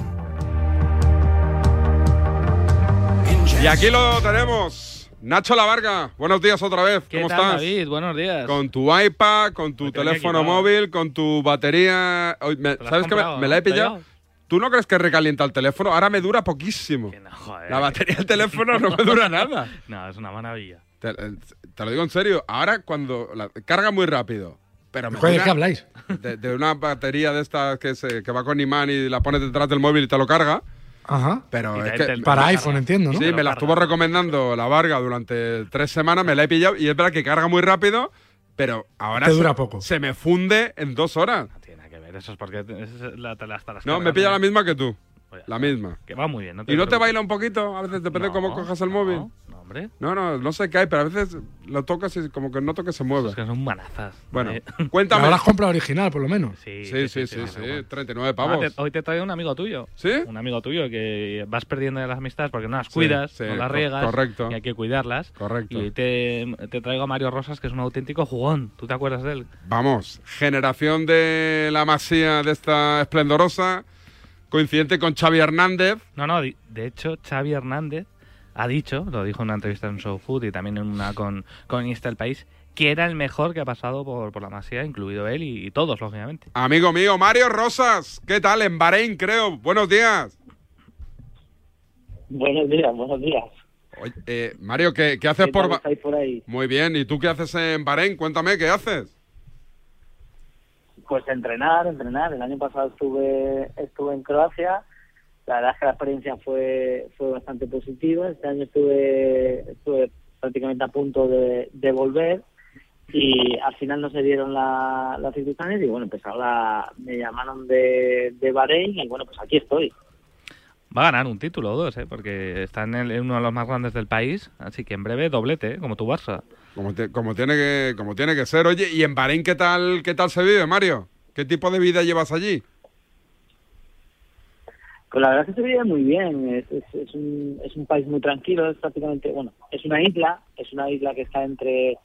Speaker 5: Y aquí lo tenemos. Nacho La Varga, buenos días otra vez.
Speaker 21: ¿Qué
Speaker 5: ¿Cómo
Speaker 21: tal,
Speaker 5: estás?
Speaker 21: David? Buenos días.
Speaker 5: Con tu iPad, con tu teléfono
Speaker 21: equipado.
Speaker 5: móvil, con tu batería. Me-
Speaker 21: ¿Te lo has
Speaker 5: ¿Sabes qué? Me, me la he
Speaker 21: no? ¿Te ha
Speaker 5: pillado.
Speaker 21: llegado?
Speaker 5: ¿Tú no crees que recalienta el teléfono? Ahora me dura poquísimo. La batería del teléfono no me dura nada. [LAUGHS]
Speaker 21: No, es una maravilla.
Speaker 5: Te, te lo digo en serio. Ahora cuando la, carga muy rápido. Pero me
Speaker 9: Joder, ¿de qué habláis? [LAUGHS]
Speaker 5: De, de una batería de estas que, se, que va con imán y la pones detrás del móvil y te lo carga.
Speaker 9: Ajá.
Speaker 5: Pero es que
Speaker 9: Para iPhone, entiendo, ¿no?
Speaker 5: Sí, me la estuvo recomendando la Varga durante tres semanas, me la he pillado y es verdad que carga muy rápido, pero ahora
Speaker 9: Te
Speaker 5: se-
Speaker 9: dura poco.
Speaker 5: se me funde en dos horas.
Speaker 21: Tiene que ver, eso es porque es la, te la- hasta las
Speaker 5: No, me pilla la misma que tú. La misma.
Speaker 21: Que va muy bien. No
Speaker 5: ¿Y no te baila un poquito? A veces depende de cómo cojas el móvil.
Speaker 21: No, hombre.
Speaker 5: No, no, no sé qué hay, pero a veces lo tocas y como que noto que se mueve.
Speaker 21: Es que son manazas.
Speaker 5: Bueno,
Speaker 21: Eh, [LAUGHS]
Speaker 5: cuéntame.
Speaker 9: La habrás comprado original, por lo menos.
Speaker 21: Sí,
Speaker 5: Sí, sí, sí, sí, 39
Speaker 21: Ah,
Speaker 5: pavos.
Speaker 21: te- hoy te traigo un amigo tuyo.
Speaker 5: ¿Sí?
Speaker 21: Un amigo tuyo que vas perdiendo de las amistades porque no las
Speaker 5: Sí,
Speaker 21: cuidas,
Speaker 5: sí,
Speaker 21: no las riegas.
Speaker 5: correcto.
Speaker 21: Y hay que cuidarlas.
Speaker 5: Correcto.
Speaker 21: Y hoy te, te traigo a Mario Rosas, que es un auténtico jugón. ¿Tú te acuerdas de él?
Speaker 5: Vamos, generación de la masía de esta esplendorosa, coincidente con Xavi Hernández.
Speaker 21: No, no, de hecho, Xavi Hernández ha dicho, lo dijo en una entrevista en Show Food y también en una con, con Insta El País, que era el mejor que ha pasado por, por la Masía, incluido él y, y todos, lógicamente.
Speaker 5: Amigo mío, Mario Rosas, ¿qué tal? En Bahrein, creo. Buenos días.
Speaker 22: Buenos días, buenos días.
Speaker 5: Oye, eh, Mario, ¿qué, qué haces
Speaker 22: ¿Qué
Speaker 5: por
Speaker 22: por ahí?
Speaker 5: Muy bien, ¿y tú qué haces en Bahrein? Cuéntame, ¿qué haces?
Speaker 22: Pues entrenar, entrenar. El año pasado estuve estuve en Croacia. La verdad es que la experiencia fue fue bastante positiva. Este año estuve estuve prácticamente a punto de, de volver y al final no se dieron la- las circunstancias y bueno, pues ahora me llamaron de, de Bahrein y bueno, pues aquí estoy.
Speaker 21: Va a ganar un título o dos, ¿eh? porque está en, el- en uno de los más grandes del país, así que en breve doblete, ¿eh? como tu Barça.
Speaker 5: Como, te- como tiene que, como tiene que ser. Oye, ¿y en Bahrein qué tal, qué tal se vive, Mario? ¿Qué tipo de vida llevas allí?
Speaker 22: Pues la verdad es que se vive muy bien, es, es, es un, es un país muy tranquilo, es prácticamente, bueno, es una isla, es una isla que está entre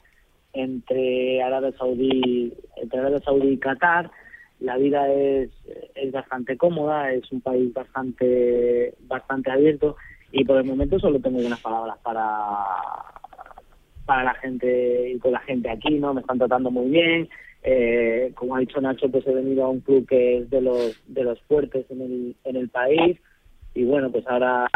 Speaker 22: entre Arabia Saudí, entre Arabia Saudí y Qatar. La vida es, es bastante cómoda, es un país bastante bastante abierto y por el momento solo tengo unas palabras para para la gente y con la gente aquí, ¿no? Me están tratando muy bien. Eh, como ha dicho Nacho, pues he venido a un club que es de los de los fuertes en el, en el país y bueno, pues ahora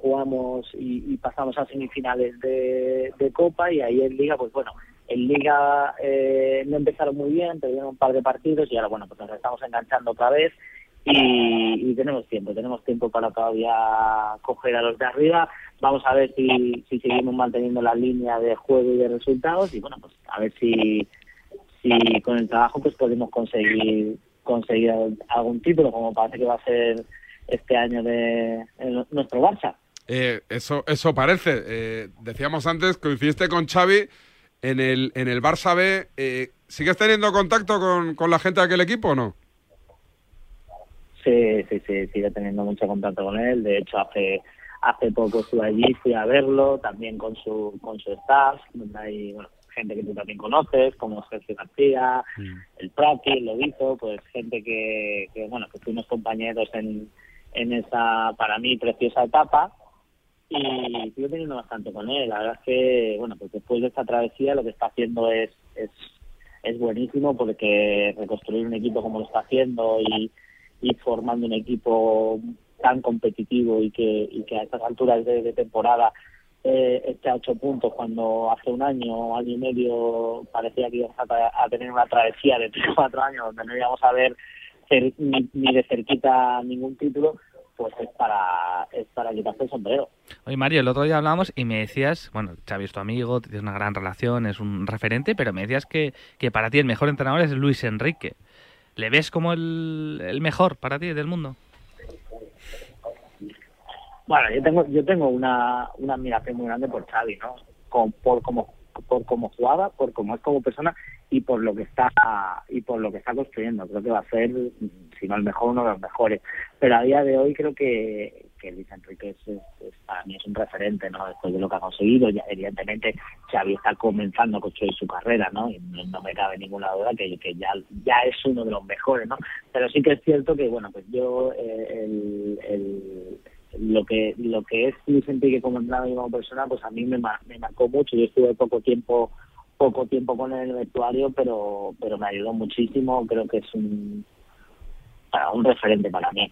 Speaker 22: jugamos y, y pasamos a semifinales de, de Copa y ahí en Liga, pues bueno, en Liga eh, no empezaron muy bien, perdieron un par de partidos y ahora bueno, pues nos estamos enganchando otra vez y, y tenemos tiempo, tenemos tiempo para todavía coger a los de arriba. Vamos a ver si, si seguimos manteniendo la línea de juego y de resultados y bueno, pues a ver si, si con el trabajo pues podemos conseguir conseguir algún título como parece que va a ser este año de nuestro Barça.
Speaker 5: Eh, eso, eso parece. Eh, decíamos antes, coincidiste con Xavi en el, en el Barça B. Eh, ¿Sigues teniendo contacto con, con la gente de aquel equipo o no?
Speaker 22: Sí, sí, sí, sigue teniendo mucho contacto con él. De hecho, hace hace poco estuve allí, fui a verlo, también con su con su staff, donde hay bueno, gente que tú también conoces, como Sergio García, el Prati, el Lobito, pues gente que, que bueno, que fuimos compañeros en, en esa, para mí, preciosa etapa. Y sigo teniendo bastante con él. La verdad es que, bueno, pues después de esta travesía lo que está haciendo es, es, es buenísimo porque reconstruir un equipo como lo está haciendo y, y formando un equipo tan competitivo y que, y que a estas alturas de, de temporada eh, esté a ocho puntos cuando hace un año, año y medio parecía que íbamos a, tener una travesía de tres o cuatro años donde no íbamos a ver ni, ni de cerquita ningún título, pues es para, es para quitarse el sombrero.
Speaker 21: Oye, Mario, el otro día hablábamos y me decías, bueno, Xavi es tu amigo, tienes una gran relación, es un referente, pero me decías que, que para ti el mejor entrenador es Luis Enrique. ¿Le ves como el, el mejor para ti del mundo?
Speaker 22: Bueno, yo tengo, yo tengo una, una admiración muy grande por Xavi, ¿no? Por cómo por cómo jugaba, por cómo es como persona y por lo que está y por lo que está construyendo. Creo que va a ser, si no el mejor, uno de los mejores. Pero a día de hoy creo que, que Luis Enrique es, es- para mí es un referente, ¿no? Después de lo que ha conseguido, ya evidentemente Xavi está comenzando a construir su carrera, ¿no? Y no, me cabe ninguna duda que, que ya ya es uno de los mejores, ¿no? Pero sí que es cierto que, bueno, pues yo eh, el- lo que lo que es Luis Enrique como entrenador y como persona pues a mí me, me marcó mucho yo estuve poco tiempo poco tiempo con él en el vestuario pero pero me ayudó muchísimo creo que es un un referente para mí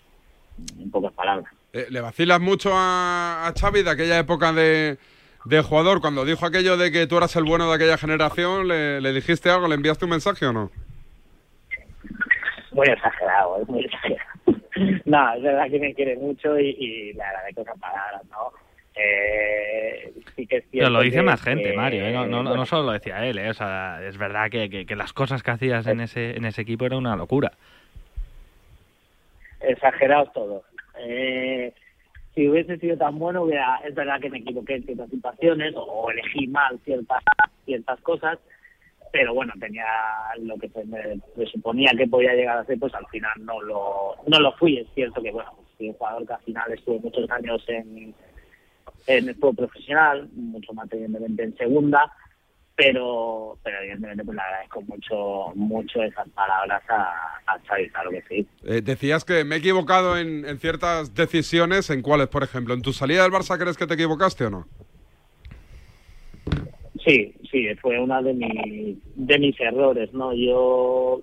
Speaker 22: en pocas palabras
Speaker 5: Eh, ¿Le vacilas mucho a, a Xavi de aquella época de, de jugador? Cuando dijo aquello de que tú eras el bueno de aquella generación, ¿le, le dijiste algo? ¿Le enviaste un mensaje o no?
Speaker 22: muy exagerado es muy exagerado [LAUGHS] no es verdad que me quiere mucho y, y le agradezco esas palabras no eh, sí que es cierto
Speaker 21: Pero lo dice
Speaker 22: que-
Speaker 21: más gente,
Speaker 22: que,
Speaker 21: Mario, ¿eh? no, no, solo lo decía él, ¿eh? O sea, es verdad que, que- las cosas que hacías en ese, en ese equipo era una locura.
Speaker 22: exagerados todos. Eh, si hubiese sido tan bueno, hubiera, es verdad que me equivoqué en ciertas situaciones o elegí mal ciertas ciertas cosas, pero bueno, tenía lo que se me presuponía que podía llegar a ser, pues al final no lo no lo fui. Es cierto que, bueno, soy un jugador que al final estuvo muchos años en, en el fútbol profesional, mucho más evidentemente en segunda, pero pero evidentemente pues le agradezco mucho mucho esas palabras a, a Xavi, claro que sí.
Speaker 5: Eh, decías que me he equivocado en, en ciertas decisiones. ¿En cuáles, por ejemplo? ¿En tu salida del Barça crees que te equivocaste o no?
Speaker 22: Sí, sí, fue uno de mis, de mis errores, ¿no? Yo,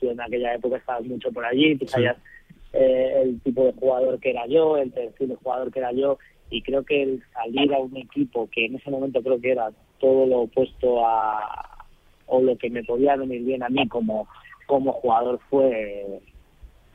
Speaker 22: tú en aquella época estabas mucho por allí, tú sabías eh, el tipo de jugador que era yo, el perfil de jugador que era yo, y creo que el salir a un equipo que en ese momento creo que era todo lo opuesto a, o lo que me podía venir bien a mí como, como jugador fue,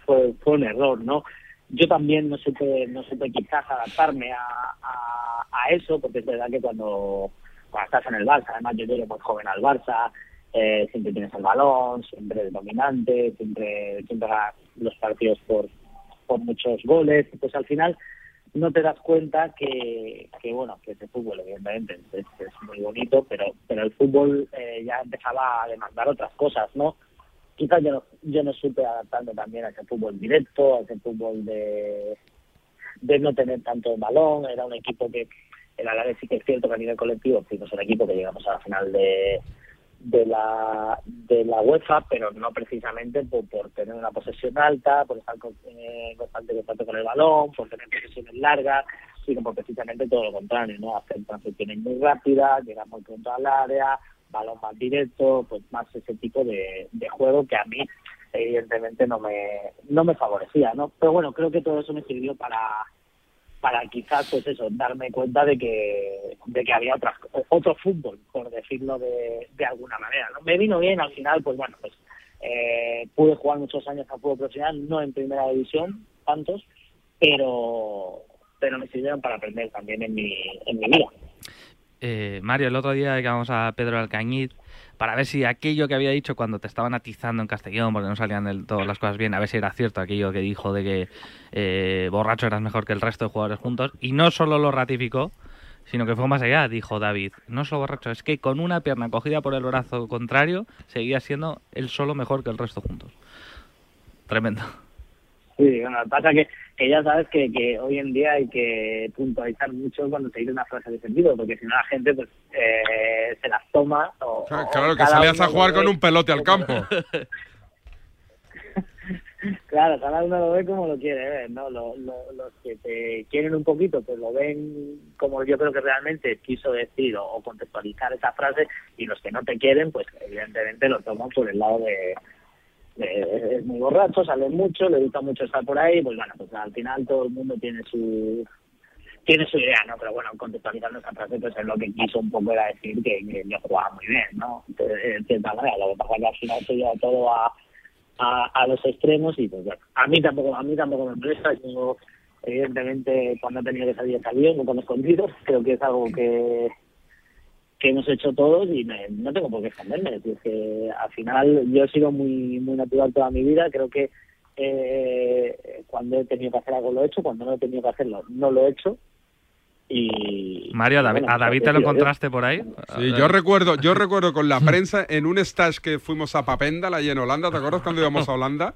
Speaker 22: fue, fue un error, ¿no? Yo también no supe, no supe quizás adaptarme a, a, a eso, porque es verdad que cuando, cuando estás en el Barça, además yo llegué muy joven al Barça, eh, siempre tienes el balón, siempre eres dominante, siempre, siempre ganas los partidos por, por muchos goles, pues al final no te das cuenta que, que bueno, que ese fútbol evidentemente es, es muy bonito, pero, pero el fútbol eh, ya empezaba a demandar otras cosas, ¿no? Quizás yo no, yo no supe adaptarme también a ese fútbol directo, a ese fútbol de, de no tener tanto el balón, era un equipo que el Alavés sí que es cierto que a nivel colectivo fuimos un equipo que llegamos a la final de, de la de la UEFA, pero no precisamente por, tener una posesión alta, por estar con, eh, constante contacto con el balón, por tener posesiones largas, sino por precisamente todo lo contrario, ¿no? Hacer transiciones muy rápidas, llegar muy pronto al área, balón más directo, pues más ese tipo de, de juego que a mí evidentemente no me no me favorecía, ¿no? Pero bueno, creo que todo eso me sirvió para para quizás pues eso darme cuenta de que de que había otras, otro fútbol por decirlo de, de alguna manera ¿no? me vino bien al final pues bueno pues eh, pude jugar muchos años a fútbol profesional no en primera división tantos pero pero me sirvieron para aprender también en mi en mi vida
Speaker 21: Eh, Mario, el otro día llegamos a Pedro Alcañiz para ver si aquello que había dicho cuando te estaban atizando en Castellón porque no salían del todo las cosas bien, a ver si era cierto aquello que dijo de que eh, borracho eras mejor que el resto de jugadores juntos. Y no solo lo ratificó, sino que fue más allá, dijo David. No solo borracho, es que con una pierna cogida por el brazo contrario seguía siendo él solo mejor que el resto juntos. Tremendo.
Speaker 22: Sí, bueno, lo que pasa que, que ya sabes que, que hoy en día hay que puntualizar mucho cuando se dice una frase de sentido, porque si no la gente pues eh, se las toma o,
Speaker 5: Claro,
Speaker 22: o
Speaker 5: que salías a jugar con un pelote al campo. [LAUGHS]
Speaker 22: Claro, cada uno lo ve como lo quiere ver, ¿no? Lo- lo- los que te quieren un poquito, pues lo ven como yo creo que realmente quiso decir o, o contextualizar esa frase, y los que no te quieren, pues evidentemente lo toman por el lado de, de- es muy borracho, sale mucho, le gusta mucho estar por ahí, pues bueno, pues al final todo el mundo tiene su tiene su idea, ¿no? Pero bueno, contextualizando esa frase, pues es lo que quiso un poco era decir que, que yo jugaba muy bien, ¿no? En cierta manera, lo que pasa es que al final se lleva todo a, a, los extremos y pues bueno, a mí tampoco, a mí tampoco me molesta, yo Evidentemente, cuando ha tenido que salir, he salido, no con escondidos. [LAUGHS] Creo que es algo que, que hemos hecho todos y me- no tengo por qué esconderme. Es decir, que al final yo he sido muy, muy natural toda mi vida. Creo que eh, cuando he tenido que hacer algo lo he hecho, cuando no he tenido que hacerlo no lo he hecho. Y
Speaker 21: Mario, a David,
Speaker 22: bueno,
Speaker 21: a David
Speaker 22: pues,
Speaker 21: te lo encontraste por ahí.
Speaker 5: Sí, yo recuerdo, yo recuerdo con la prensa en un stage que fuimos a Papendal, allí en Holanda, ¿te acuerdas cuando íbamos a Holanda?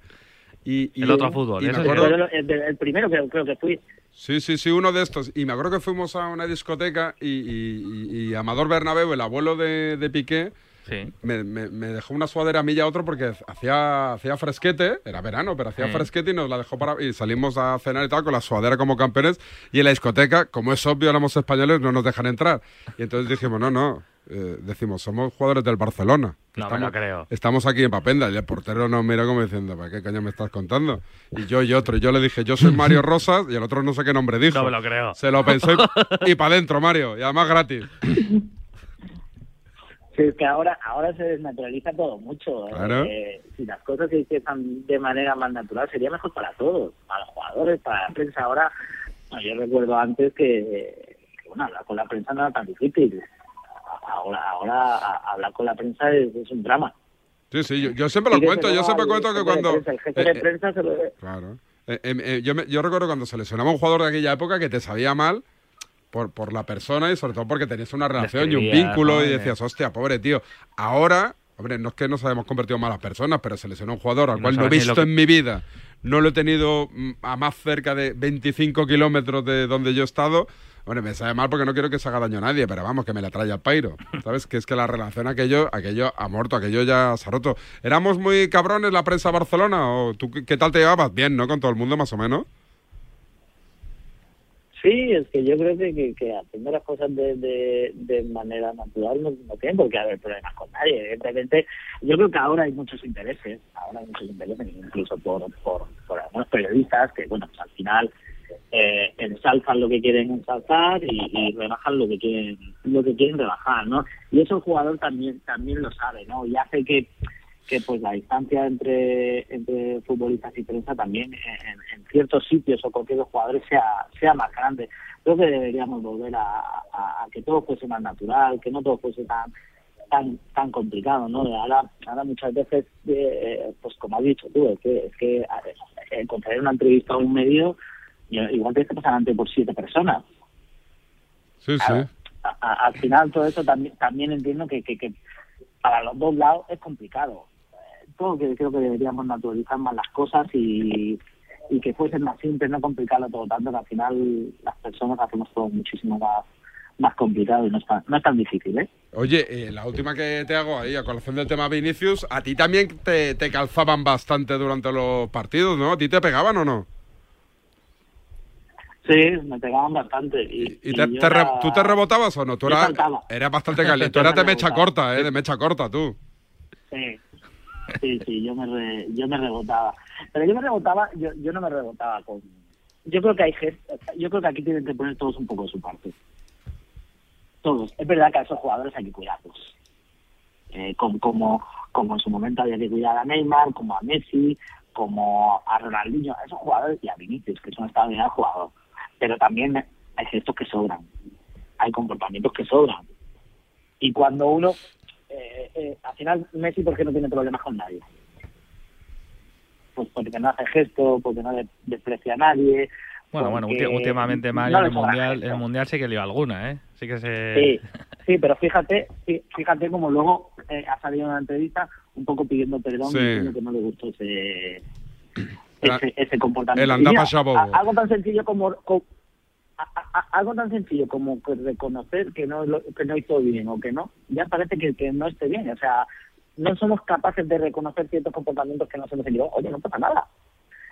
Speaker 5: Y, y-
Speaker 21: El otro fútbol,
Speaker 5: y me acuerdo-
Speaker 22: el, el- el primero que creo que fui.
Speaker 5: Sí, sí, sí, uno de estos. Y me acuerdo que fuimos a una discoteca y, y- y- y Amador Bernabéu, el abuelo de, de Piqué, me, me- me dejó una sudadera a mí y a otro porque hacía, hacía fresquete, era verano, pero hacía
Speaker 21: Sí.
Speaker 5: fresquete y nos la dejó para... Y salimos a cenar y tal con la sudadera como campeones y en la discoteca, como es obvio, éramos españoles, no nos dejan entrar. Y entonces dijimos, no, no, eh, decimos, somos jugadores del Barcelona.
Speaker 21: No me lo creo.
Speaker 5: Estamos aquí en Papenda y el portero nos miró como diciendo, ¿para qué coño me estás contando? Y yo y otro. Y yo le dije, yo soy Mario [LAUGHS] Rosas y el otro no sé qué nombre dijo.
Speaker 21: No me lo creo.
Speaker 5: Se lo pensó y, para adentro, Mario. Y además gratis. [LAUGHS]
Speaker 22: Sí, es que ahora, ahora se desnaturaliza todo mucho.
Speaker 5: Claro.
Speaker 22: Eh, si las cosas se hiciesen de manera más natural, sería mejor para todos, para los jugadores, para la prensa. Ahora, yo recuerdo antes que, que, bueno, hablar con la prensa no era tan difícil. Ahora, ahora a- hablar con la prensa es, es un drama.
Speaker 5: Sí, sí, yo, yo siempre lo cuento. Yo siempre cuento que cuando...
Speaker 22: prensa, el jefe
Speaker 5: eh,
Speaker 22: de
Speaker 5: eh,
Speaker 22: prensa se lo
Speaker 5: Claro. Eh, eh, eh, yo, me- yo recuerdo cuando se lesionaba un jugador de aquella época que te sabía mal por, por la persona y sobre todo porque tenías una relación y un vínculo y decías, hostia, pobre tío. Ahora, hombre, no es que nos hayamos convertido en malas personas, pero se lesionó un jugador al
Speaker 21: no
Speaker 5: cual no he visto
Speaker 21: que-
Speaker 5: en mi vida, no lo he tenido mm, a más cerca de 25 kilómetros de donde yo he estado. Bueno, me sabe mal porque no quiero que se haga daño a nadie, pero vamos, que me la trae al pairo. [LAUGHS] ¿Sabes? Que es que la relación aquello, aquello ha muerto, aquello ya se ha roto. ¿Éramos muy cabrones la prensa de Barcelona? ¿O tú qué, tal te llevabas? Bien, ¿no? Con todo el mundo más o menos.
Speaker 22: Sí, es que yo creo que, que, que haciendo las cosas de, de, de manera natural no, no tienen por qué haber problemas con nadie. Evidentemente, yo creo que ahora hay muchos intereses, ahora hay muchos intereses, incluso por, por, por algunos periodistas que, bueno, pues al final eh, ensalzan lo que quieren ensalzar y, y rebajan lo que quieren lo que quieren rebajar, ¿no? Y eso el jugador también también lo sabe, ¿no? Y hace que que pues la distancia entre entre futbolistas y prensa también en, en ciertos sitios o con ciertos jugadores sea sea más grande. Creo que deberíamos volver a, que todo fuese más natural, que no todo fuese tan tan tan complicado, ¿no? Ahora, ahora muchas veces, eh, pues como has dicho tú, es que, es que ver, eh, una entrevista a un medio, y- igual tienes que pasar ante por siete personas.
Speaker 5: Sí,
Speaker 22: Claro. A- a- al final todo eso también también entiendo que, que, que para los dos lados es complicado. Eh, Todo que creo que deberíamos naturalizar más las cosas y, y que fuesen más simples, no complicarlo todo tanto, que al final las personas hacemos todo muchísimo más más complicado y no es tan, no es tan difícil, ¿eh?
Speaker 5: Oye, eh, la última que te hago ahí, a colación del tema Vinicius, a ti también te, te calzaban bastante durante los partidos, ¿no? ¿A ti te pegaban o no?
Speaker 22: Sí, me pegaban bastante. ¿Y,
Speaker 5: ¿Y te,
Speaker 22: era-
Speaker 5: tú te rebotabas o no? Tú eras, eras bastante caliente. Tú eras de mecha corta, ¿eh? De mecha corta, tú.
Speaker 22: Sí, sí, sí, yo me, re- yo me rebotaba. Pero yo me rebotaba, yo, yo no me rebotaba con... Yo creo que hay yo creo que aquí tienen que poner todos un poco de su parte. Todos. Es verdad que a esos jugadores hay que cuidarlos. Eh, como, como, como en su momento había que cuidar a Neymar, como a Messi, como a Ronaldinho, a esos jugadores y a Vinicius, que son extraordinarios jugadores. Pero también hay gestos que sobran, hay comportamientos que sobran. Y cuando uno, eh, eh, al final Messi, ¿por qué no tiene problemas con nadie? Pues porque no hace gesto, porque no de- desprecia a nadie.
Speaker 21: Bueno, bueno, últimamente
Speaker 22: no
Speaker 21: en
Speaker 22: le
Speaker 21: el mundial, el mundial sí que lió alguna, ¿eh? Sí que se.
Speaker 22: Sí, sí, pero fíjate, fí- fíjate como luego eh, ha salido en una entrevista un poco pidiendo perdón
Speaker 5: Sí.
Speaker 22: diciendo que no le gustó ese, ese, ese comportamiento.
Speaker 5: el
Speaker 22: Y
Speaker 5: anda
Speaker 22: mira,
Speaker 5: pa' bobo.
Speaker 22: a- algo tan sencillo como, co- a- a- algo tan sencillo como reconocer que no lo- que no hizo bien o que no, ya parece que, que no esté bien. O sea, no somos capaces de reconocer ciertos comportamientos que nos hemos equivocado. Oye, no pasa nada.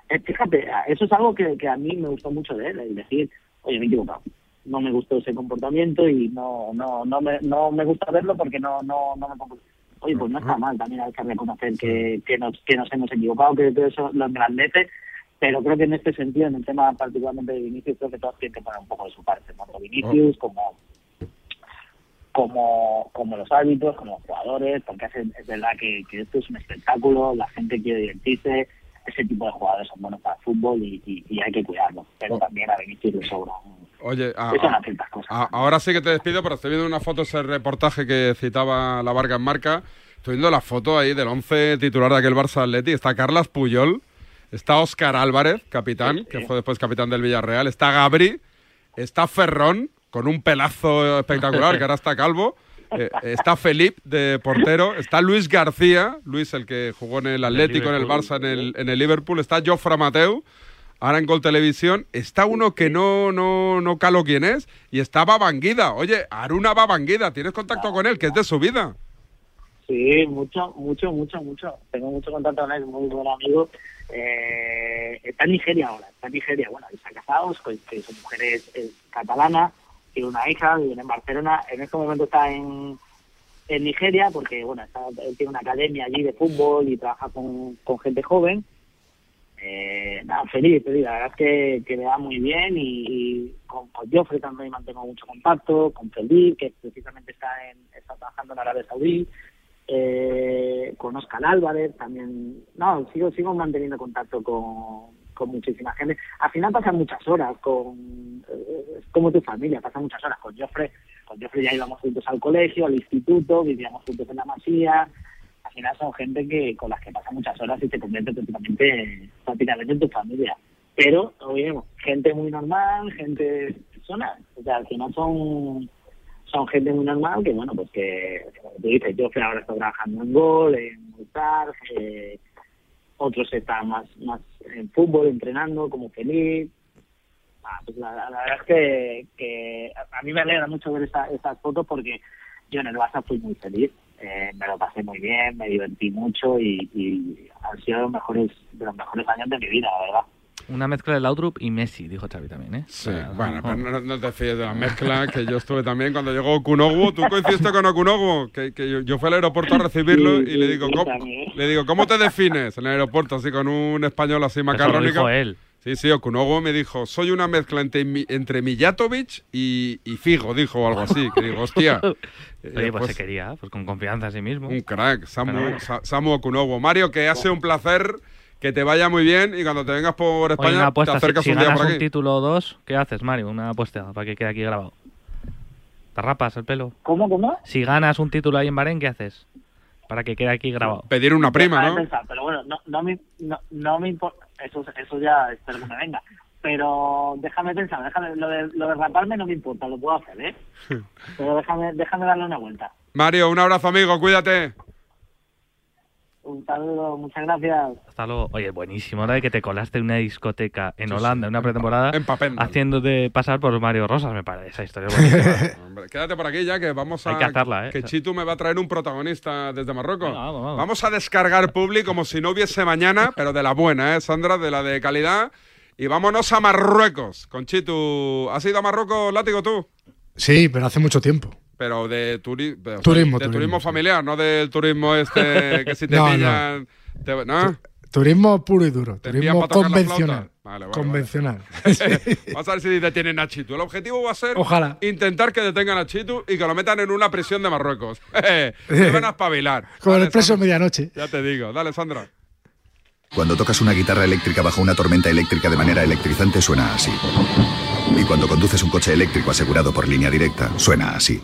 Speaker 22: Eh, fíjate, eso es algo que, que a mí me gustó mucho de él, el decir, oye, me he equivocado. No me gustó ese comportamiento y no no no me, no me gusta verlo porque no no no me pongo- Oye, pues no está mal, también hay que reconocer que, que, nos, que nos hemos equivocado, que todo eso lo engrandece, pero creo que en este sentido, en el tema particularmente de Vinicius, creo que todos tienen que poner un poco de su parte, tanto Vinicius como como como los árbitros, como los jugadores, porque es, es verdad que, que esto es un espectáculo, la gente quiere divertirse, ese tipo de jugadores son buenos para el fútbol y, y- y hay que cuidarlos. Pero también a Vinicius le sobra.
Speaker 5: Oye, a-
Speaker 22: Eso
Speaker 5: a-
Speaker 22: no ciertas cosas.
Speaker 5: a- ahora sí que te despido, pero estoy viendo una foto, ese reportaje que citaba la Varga en marca. Estoy viendo la foto ahí del 11 titular de aquel Barça Atleti. Está Carlas Puyol, está Óscar Álvarez, capitán, que fue después capitán del Villarreal. Está Gabri, está Ferrón, con un pelazo espectacular, [LAUGHS] que ahora está calvo. Eh, está Felipe de portero, está Luis García, Luis el que jugó en el Atlético, en el. Barça, en el, en el Liverpool, está Jofra Mateu, ahora en Gol Televisión, está uno que no, no, no calo quién es, y está Babanguida. Oye, Aruna Babanguida, ¿tienes contacto con él? Que es de su vida.
Speaker 22: Sí, mucho, mucho, mucho, mucho. Tengo mucho contacto con él, muy buen amigo. Eh, está en Nigeria ahora, está en Nigeria. Bueno, está casados, que su mujer es, es catalana, tiene una hija, vive en Barcelona. En este momento está en, en Nigeria porque, bueno, está- tiene una academia allí de fútbol y trabaja con, con gente joven. Eh, nada, feliz, feliz. La verdad es que, que le va muy bien y, y con, con Joffrey también mantengo mucho contacto, con Felipe, que precisamente está, en, está trabajando en Arabia Saudí, eh, con Oscar Álvarez también. No, sigo, sigo manteniendo contacto con, con muchísima gente. Al final pasan muchas horas con, eh, como tu familia, pasan muchas horas con Joffrey. Con Joffrey ya íbamos juntos al colegio, al instituto, vivíamos juntos en la masía. Al final son gente que con las que pasan muchas horas y te convierte prácticamente, prácticamente en tu familia. Pero, oye, gente muy normal, gente personas. O sea, al final son son gente muy normal que, bueno, pues que, como tú dices, yo ahora está trabajando en gol, en Multar, eh, otros están más, más en fútbol, entrenando, como Felipe. Ah, pues la, verdad es que, que a mí me alegra mucho ver esta- estas fotos porque yo en el Barça fui muy feliz, eh, me lo pasé muy bien, me divertí mucho y, y han sido los mejores, de los mejores años de mi vida, la verdad.
Speaker 21: Una mezcla de Laudrup y Messi, dijo Xavi también, ¿eh?
Speaker 5: Sí, bueno, pero no, no te fíes de la mezcla, que yo estuve también cuando llegó Okunogu. ¿Tú coincidiste con Okunogu? Que, que yo, yo fui al aeropuerto a recibirlo y le digo, ¿cómo, le digo, ¿cómo te defines en el aeropuerto? Así con un español así macarrónico.
Speaker 21: dijo él.
Speaker 5: Sí, sí, Okunogu me dijo, soy una mezcla entre, mi- entre Mijatovic y, y Figo, dijo o algo así. Que digo, hostia. [LAUGHS]
Speaker 21: Oye,
Speaker 5: Eh,
Speaker 21: pues, se quería, pues con confianza en sí mismo.
Speaker 5: Un crack, Samu. Sa- Samu Okunogu. Mario, que ha sido un placer, que te vaya muy bien y cuando te vengas por
Speaker 21: Oye,
Speaker 5: España
Speaker 21: una
Speaker 5: te
Speaker 21: apuesta, si,
Speaker 5: acercas
Speaker 21: si
Speaker 5: un día
Speaker 21: ganas
Speaker 5: por
Speaker 21: un título o dos, ¿qué haces, Mario? Una apuesta para que quede aquí grabado. ¿Te rapas el pelo?
Speaker 22: ¿Cómo, cómo?
Speaker 21: Si ganas un título ahí en Bahrein, ¿qué haces? Para que quede aquí grabado.
Speaker 5: Pedir una prima, ¿no?
Speaker 22: pensar, pero bueno, no, no me, no, no me importa, eso, eso ya espero que me venga. Pero déjame pensar, déjame, lo de, lo de raparme no me importa, lo puedo hacer, ¿eh? [LAUGHS] Pero déjame, déjame darle una vuelta.
Speaker 5: Mario, un abrazo, amigo, cuídate.
Speaker 22: Un saludo, muchas gracias.
Speaker 21: Hasta luego. Oye, buenísimo, ¿no? De que te colaste en una discoteca en Holanda, en una pretemporada, haciéndote pasar por Mario Rosas, me parece. Esa historia es [LAUGHS] buenísima.
Speaker 5: Hombre, quédate por aquí ya que vamos a.
Speaker 21: Hay que hacerla, ¿eh?
Speaker 5: Que Chitu me va a traer un protagonista desde Marruecos.
Speaker 21: Venga, vamos, vamos.
Speaker 5: a descargar Publi como si no hubiese mañana, pero de la buena, ¿eh, Sandra? De la de calidad. Y vámonos a Marruecos con Chitu. ¿Has ido a Marruecos, látigo tú?
Speaker 9: Sí, pero hace mucho tiempo.
Speaker 5: Pero de, turi- pero, o sea,
Speaker 9: Turismo,
Speaker 5: de
Speaker 9: turismo,
Speaker 5: turismo
Speaker 9: sí.
Speaker 5: familiar, no del turismo este que si [LAUGHS] te
Speaker 9: No, no.
Speaker 5: pillan. te- ¿no?
Speaker 9: Turismo puro y duro,
Speaker 5: Te envían
Speaker 9: turismo
Speaker 5: pa' tocar la
Speaker 9: convencional.
Speaker 5: flauta. Vale, vale,
Speaker 9: convencional. [LAUGHS] [LAUGHS]
Speaker 5: Vamos a ver si detienen a Chitu. El objetivo va a ser
Speaker 9: Ojalá.
Speaker 5: intentar que detengan a Chitu y que lo metan en una prisión de Marruecos. Se van a espabilar.
Speaker 9: Con el expreso
Speaker 5: Sandra.
Speaker 9: medianoche.
Speaker 5: Ya te digo. Dale, Sandra.
Speaker 23: Cuando tocas una guitarra eléctrica bajo una tormenta eléctrica de manera electrizante suena así. Y cuando conduces un coche eléctrico asegurado por línea directa, suena así.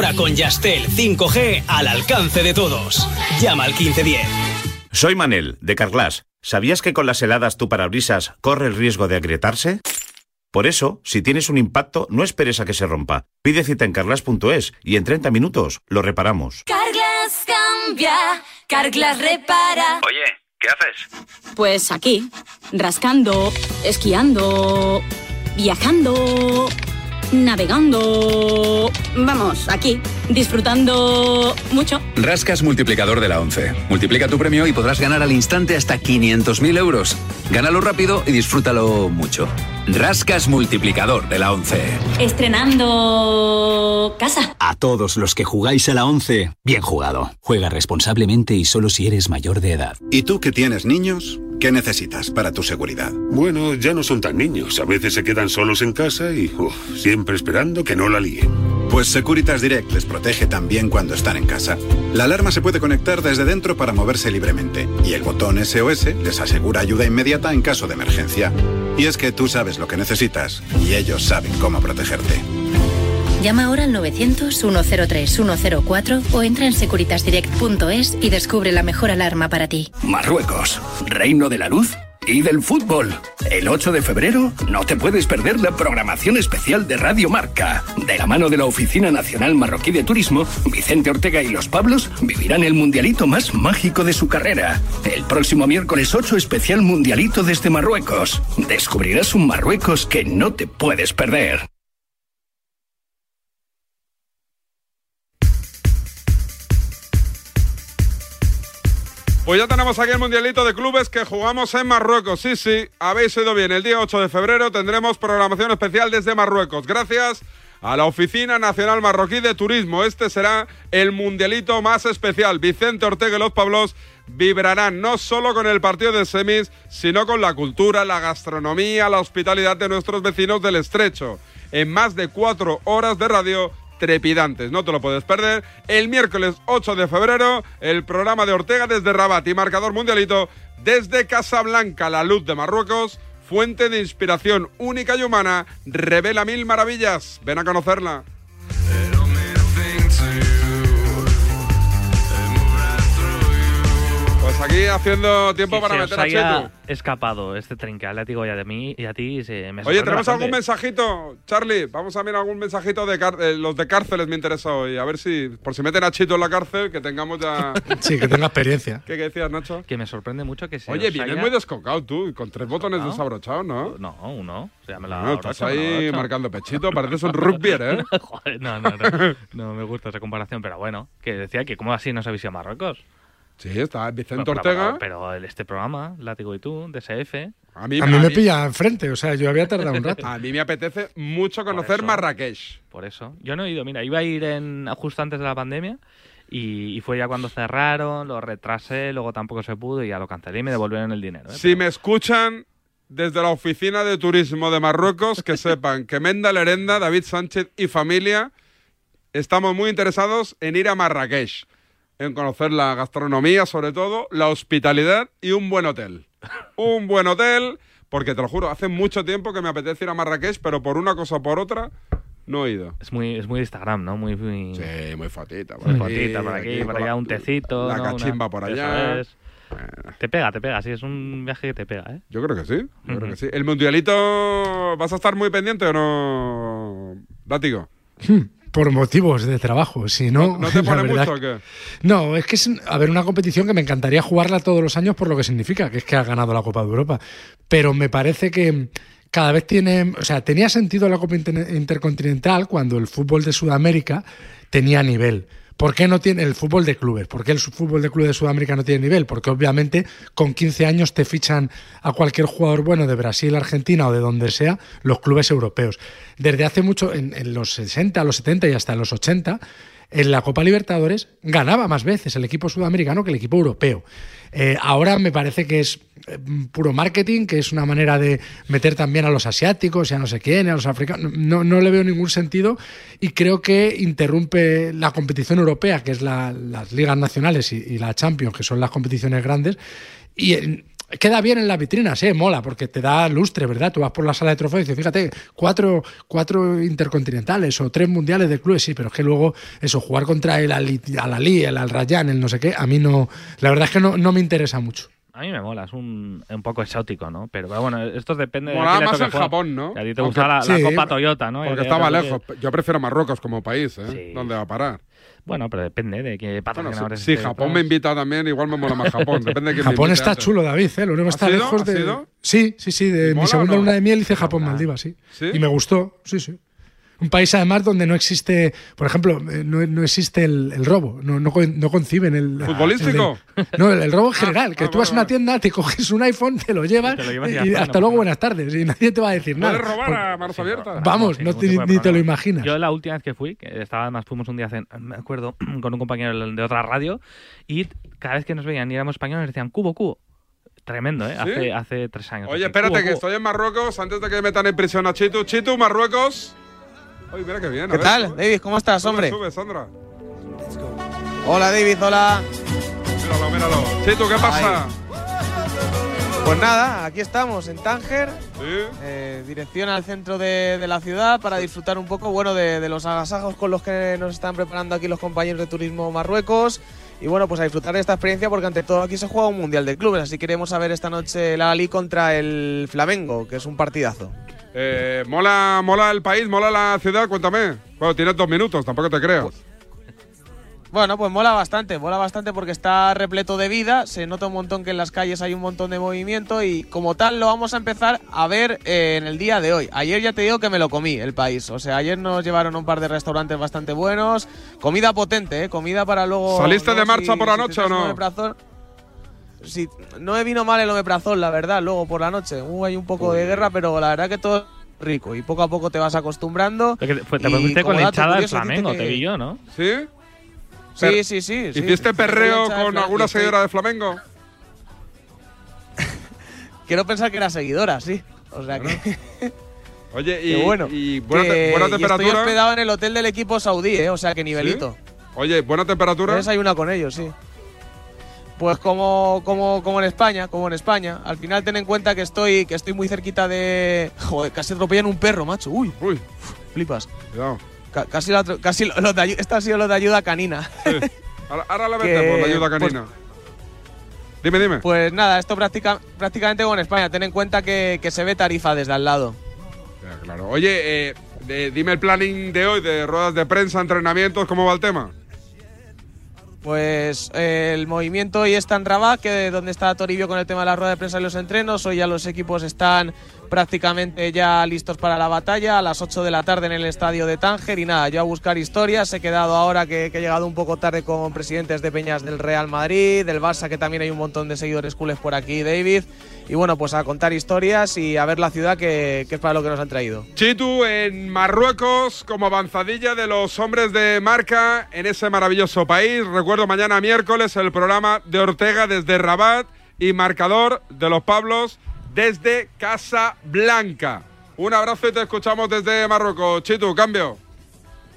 Speaker 24: Ahora con Yastel 5G al alcance de todos. Llama al 1510.
Speaker 25: Soy Manel, de Carglass. ¿Sabías que con las heladas tu parabrisas corre el riesgo de agrietarse? Por eso, si tienes un impacto, no esperes a que se rompa. Pide cita en carglass.es y en 30 minutos lo reparamos.
Speaker 16: Carglass cambia, Carglass repara.
Speaker 25: Oye, ¿qué haces?
Speaker 13: Pues aquí, rascando, esquiando, viajando.
Speaker 26: Navegando. Vamos, aquí, disfrutando mucho.
Speaker 18: Rascas multiplicador de la 11. Multiplica tu premio y podrás ganar al instante hasta 500.000 euros. Gánalo rápido y disfrútalo mucho. Rascas multiplicador de la 11.
Speaker 26: Estrenando casa.
Speaker 27: A todos los que jugáis a la 11, bien jugado. Juega responsablemente y solo si eres mayor de edad.
Speaker 13: ¿Y tú que tienes niños? ¿Qué necesitas para tu seguridad?
Speaker 28: Bueno, ya no son tan niños. A veces se quedan solos en casa y uf, siempre esperando que no la líen.
Speaker 13: Pues Securitas Direct les protege también cuando están en casa. La alarma se puede conectar desde dentro para moverse libremente y el botón SOS les asegura ayuda inmediata en caso de emergencia. Y es que tú sabes lo que necesitas y ellos saben cómo protegerte.
Speaker 29: Llama ahora al 900-103-104 o entra en securitasdirect.es y descubre la mejor alarma para ti.
Speaker 1: Marruecos, reino de la luz y del fútbol. El 8 de febrero no te puedes perder la programación especial de Radio Marca. De la mano de la Oficina Nacional Marroquí de Turismo, Vicente Ortega y los Pablos vivirán el mundialito más mágico de su carrera. El próximo miércoles 8 especial mundialito desde Marruecos. Descubrirás un Marruecos que no te puedes perder.
Speaker 5: Pues ya tenemos aquí el Mundialito de Clubes que jugamos en Marruecos. Sí, sí, habéis oído bien. El día 8 de febrero tendremos programación especial desde Marruecos. Gracias a la Oficina Nacional Marroquí de Turismo. Este será el Mundialito más especial. Vicente Ortega y los Pablos vibrarán no solo con el partido de semis, sino con la cultura, la gastronomía, la hospitalidad de nuestros vecinos del Estrecho. En más de cuatro horas de radio trepidantes. No te lo puedes perder. El miércoles 8 de febrero, el programa de Ortega desde Rabat y marcador mundialito desde Casablanca, la luz de Marruecos, fuente de inspiración única y humana, revela mil maravillas. Ven a conocerla. Pues aquí haciendo tiempo
Speaker 21: Que
Speaker 5: para
Speaker 21: se os
Speaker 5: meter a
Speaker 21: haya
Speaker 5: Chetu.
Speaker 21: escapado este tren que le digo ya de mí y a ti se me
Speaker 5: Oye, ¿tenemos algún mensajito, Charlie? Vamos a mirar algún mensajito de car- eh, los de cárceles, me interesa hoy. A ver si, por si meten a Chito en la cárcel, que tengamos ya. [LAUGHS]
Speaker 9: Sí, que tenga experiencia.
Speaker 5: ¿Qué, qué decías, Nacho?
Speaker 21: Que me sorprende mucho que se
Speaker 5: Oye, vienes
Speaker 21: haya-
Speaker 5: muy descocado tú, con tres botones desabrochados, ¿no?
Speaker 21: No, uno. O sea, me la
Speaker 5: No, estás
Speaker 21: abrocho, me la
Speaker 5: ahí marcando pechito, pareces un rugbyer, ¿eh? [LAUGHS]
Speaker 21: No, no, no. No me gusta esa comparación, pero bueno, que decía que cómo así no sabéis ir a Marruecos.
Speaker 5: Sí, está Vicente Ortega.
Speaker 21: Pero, pero este programa, Látigo y tú, DSF.
Speaker 5: A mí,
Speaker 9: A mí me pilla enfrente, o sea, yo había tardado un rato. [LAUGHS]
Speaker 5: A mí me apetece mucho conocer
Speaker 21: eso.
Speaker 5: Marrakech.
Speaker 21: Por eso. Yo no he ido, mira, iba a ir en, justo antes de la pandemia y, y fue ya cuando cerraron, lo retrasé, luego tampoco se pudo y ya lo cancelé y me devolvieron el dinero. ¿eh?
Speaker 5: Si me escuchan desde la oficina de turismo de Marruecos, que [LAUGHS] sepan que Menda Lerenda, David Sánchez y familia estamos muy interesados en ir a Marrakech, en conocer la gastronomía, sobre todo, la hospitalidad y un buen hotel. Un buen hotel, porque te lo juro, hace mucho tiempo que me apetece ir a Marrakech, pero por una cosa o por otra no he ido.
Speaker 21: Es muy, es muy Instagram, ¿no? Muy, muy...
Speaker 5: Sí, muy fotita.
Speaker 21: Muy fotita por aquí, por allá, un tecito.
Speaker 5: La
Speaker 21: ¿no? Una-
Speaker 5: cachimba por
Speaker 21: eso
Speaker 5: allá.
Speaker 21: es. Te pega, te pega, sí, es un viaje que te pega, ¿eh?
Speaker 5: Yo creo que sí, yo creo
Speaker 21: Ujú.
Speaker 5: que sí. ¿El mundialito vas a estar muy pendiente o no, Látigo? [LAUGHS]
Speaker 9: Por motivos de trabajo, si no.
Speaker 5: ¿No te [LAUGHS] pone mucho o qué?
Speaker 9: No, es que es, a ver, una competición que me encantaría jugarla todos los años por lo que significa, que es que ha ganado la Copa de Europa. Pero me parece que cada vez tiene, o sea, tenía sentido la Copa Inter- Intercontinental cuando el fútbol de Sudamérica tenía nivel. ¿Por qué no tiene el fútbol de clubes? ¿Por qué el fútbol de clubes de Sudamérica no tiene nivel? Porque obviamente con 15 años te fichan a cualquier jugador bueno de Brasil, Argentina o de donde sea, los clubes europeos. Desde hace mucho, en, en los 60, los 70 y hasta los 80, en la Copa Libertadores ganaba más veces el equipo sudamericano que el equipo europeo. Eh, ahora me parece que es eh, puro marketing, que es una manera de meter también a los asiáticos y a no sé quién, a los africanos. No, no le veo ningún sentido y creo que interrumpe la competición europea, que es la- las ligas nacionales y, y la Champions, que son las competiciones grandes. Y queda bien en las vitrinas, ¿eh? mola, porque te da lustre, ¿verdad? Tú vas por la sala de trofeos y dices, fíjate, cuatro, cuatro intercontinentales o tres mundiales de clubes, sí, pero es que luego eso, jugar contra el Ali, al Ali, el Al Rayyan, el no sé qué, a mí no, la verdad es que no, no me interesa mucho.
Speaker 21: A mí me mola, es un, un poco exótico, ¿no? Pero, pero bueno, esto depende de.
Speaker 5: Molaba
Speaker 21: a quién le
Speaker 5: más
Speaker 21: jugar.
Speaker 5: Japón, ¿no?
Speaker 21: Que a ti te
Speaker 5: Aunque-
Speaker 21: gusta la, la
Speaker 5: Sí,
Speaker 21: Copa Toyota, ¿no?
Speaker 5: Porque
Speaker 21: El de
Speaker 5: estaba lejos. Yo prefiero Marruecos como país, ¿eh? ¿Dónde va a parar?
Speaker 21: Bueno, pero depende de qué
Speaker 5: Bueno,
Speaker 21: patrocinadores.
Speaker 5: si, si
Speaker 21: esté
Speaker 5: Japón
Speaker 21: detrás.
Speaker 5: me invita también, igual me mola más [LAUGHS] Japón. Depende de quién me
Speaker 9: Japón
Speaker 5: invite
Speaker 9: está chulo, David, ¿eh? Lo único que
Speaker 5: ¿Has
Speaker 9: está lejos
Speaker 5: ¿Has
Speaker 9: de. Sí, sí, sí. De mi segunda
Speaker 5: no?
Speaker 9: luna de miel hice Japón Maldivas, sí.
Speaker 5: ¿Sí?
Speaker 9: Y me gustó, sí, sí. Un país además donde no existe, por ejemplo, eh, no, no existe el, el robo, no, no, no conciben el...
Speaker 5: ¿Futbolístico?
Speaker 9: el no, el, el robo en general, que tú vas a una tienda, te coges un iPhone, te lo llevas,
Speaker 21: Te lo llevas y
Speaker 9: hasta luego buenas tardes, y nadie te va a decir nada.
Speaker 5: ¿Puedes robar
Speaker 9: Porque-
Speaker 5: a manos abiertas?
Speaker 9: Vamos, no te- ni te lo imaginas.
Speaker 21: Yo la última vez que fui, que estaba además fuimos un día, hace- me acuerdo, [CLEARS THROAT] con un compañero de otra radio, y cada vez que nos veían y éramos españoles decían cubo, cubo. Tremendo, ¿eh?
Speaker 5: ¿Sí?
Speaker 21: Hace, hace tres años.
Speaker 5: Oye,
Speaker 21: así.
Speaker 5: espérate,
Speaker 21: Cubo,
Speaker 5: que
Speaker 21: cubo.
Speaker 5: estoy en Marruecos antes de que metan en prisión a Chitu. Chitu, Marruecos. Oye, mira qué bien. a
Speaker 30: ¿Qué
Speaker 5: ver,
Speaker 30: tal,
Speaker 5: sube.
Speaker 30: David? ¿Cómo estás,
Speaker 5: Sube,
Speaker 30: hombre?
Speaker 5: Sube, Sandra.
Speaker 30: Hola, David, hola.
Speaker 5: Míralo, míralo. Chitu, ¿qué pasa?
Speaker 30: Pues nada, aquí estamos en Tánger, eh, dirección al centro de, de la ciudad para disfrutar un poco, bueno, de, de los agasajos con los que nos están preparando aquí los compañeros de Turismo Marruecos. Y bueno, pues a disfrutar de esta experiencia porque ante todo aquí se juega un mundial de clubes, así que queremos a ver esta noche la Ali contra el Flamengo, que es un partidazo.
Speaker 5: Eh, ¿mola, ¿Mola el país? ¿Mola la ciudad? Cuéntame. Bueno, tienes dos minutos, tampoco te creo.
Speaker 30: Bueno, pues mola bastante, mola bastante porque está repleto de vida, se nota un montón que en las calles hay un montón de movimiento y como tal lo vamos a empezar a ver eh, en el día de hoy. Ayer ya te digo que me lo comí el país, o sea, ayer nos llevaron a un par de restaurantes bastante buenos, comida potente, ¿eh? comida para luego...
Speaker 5: ¿Saliste de marcha
Speaker 30: si-
Speaker 5: por la
Speaker 30: si
Speaker 5: noche o no?
Speaker 30: Sí, no me vino mal el omeprazol, la verdad, luego por la noche. Hubo ahí un poco de guerra, pero la verdad que todo es rico y poco a poco te vas acostumbrando.
Speaker 21: Porque te- fue- te
Speaker 30: Y
Speaker 21: fuiste con la hinchada del Flamengo,
Speaker 30: que-
Speaker 21: te vi yo, ¿no?
Speaker 5: ¿Sí?
Speaker 30: Sí,
Speaker 5: Per-
Speaker 30: sí, sí. sí.
Speaker 5: ¿Hiciste perreo
Speaker 30: Hinchada de
Speaker 5: con alguna seguidora de Flamengo? [LAUGHS]
Speaker 30: Quiero pensar que era seguidora, sí. O sea que. [LAUGHS]
Speaker 5: Oye, [LAUGHS] y,
Speaker 30: bueno.
Speaker 5: y buena, te-
Speaker 30: Que-
Speaker 5: buena
Speaker 30: y
Speaker 5: temperatura.
Speaker 30: estoy hospedado en el hotel del equipo saudí, ¿eh? O sea que nivelito.
Speaker 5: Oye, buena temperatura.
Speaker 30: He desayunado con ellos, sí. Pues como, como, como en España, como en España. Al final ten en cuenta que estoy, que estoy muy cerquita de. Joder, casi atropellan un perro, macho. Uy.
Speaker 5: Uy.
Speaker 30: Flipas.
Speaker 5: Cuidado.
Speaker 30: Ca- casi lo atro- casi lo- lo de ha sido lo de ayuda canina.
Speaker 5: Ahora, ahora [LAUGHS]
Speaker 30: Que,
Speaker 5: metemos la ayuda
Speaker 30: pues-
Speaker 5: canina. dime, dime.
Speaker 30: Pues nada, esto práctica- prácticamente como en España. Ten en cuenta que, que se ve tarifa desde al lado.
Speaker 5: Claro. Oye, eh, de- dime el planning de hoy, de ruedas de prensa, entrenamientos, ¿cómo va el tema?
Speaker 30: Pues eh, el movimiento hoy está en Rabat, que donde está Toribio con el tema de la rueda de prensa y los entrenos. Hoy ya los equipos están prácticamente ya listos para la batalla a las 8 de la tarde en el estadio de Tánger. Y nada, yo a buscar historias. He quedado ahora que, he llegado un poco tarde con presidentes de Peñas del Real Madrid, del Barça, que también hay un montón de seguidores culés por aquí, David. Y bueno, pues a contar historias y a ver la ciudad que, que es para lo que nos han traído.
Speaker 5: Chitu en Marruecos como avanzadilla de los hombres de marca en ese maravilloso país. Recuerdo mañana miércoles el programa de Ortega desde Rabat y marcador de los Pablos desde Casa Blanca. Un abrazo y te escuchamos desde Marruecos. Chitu, cambio.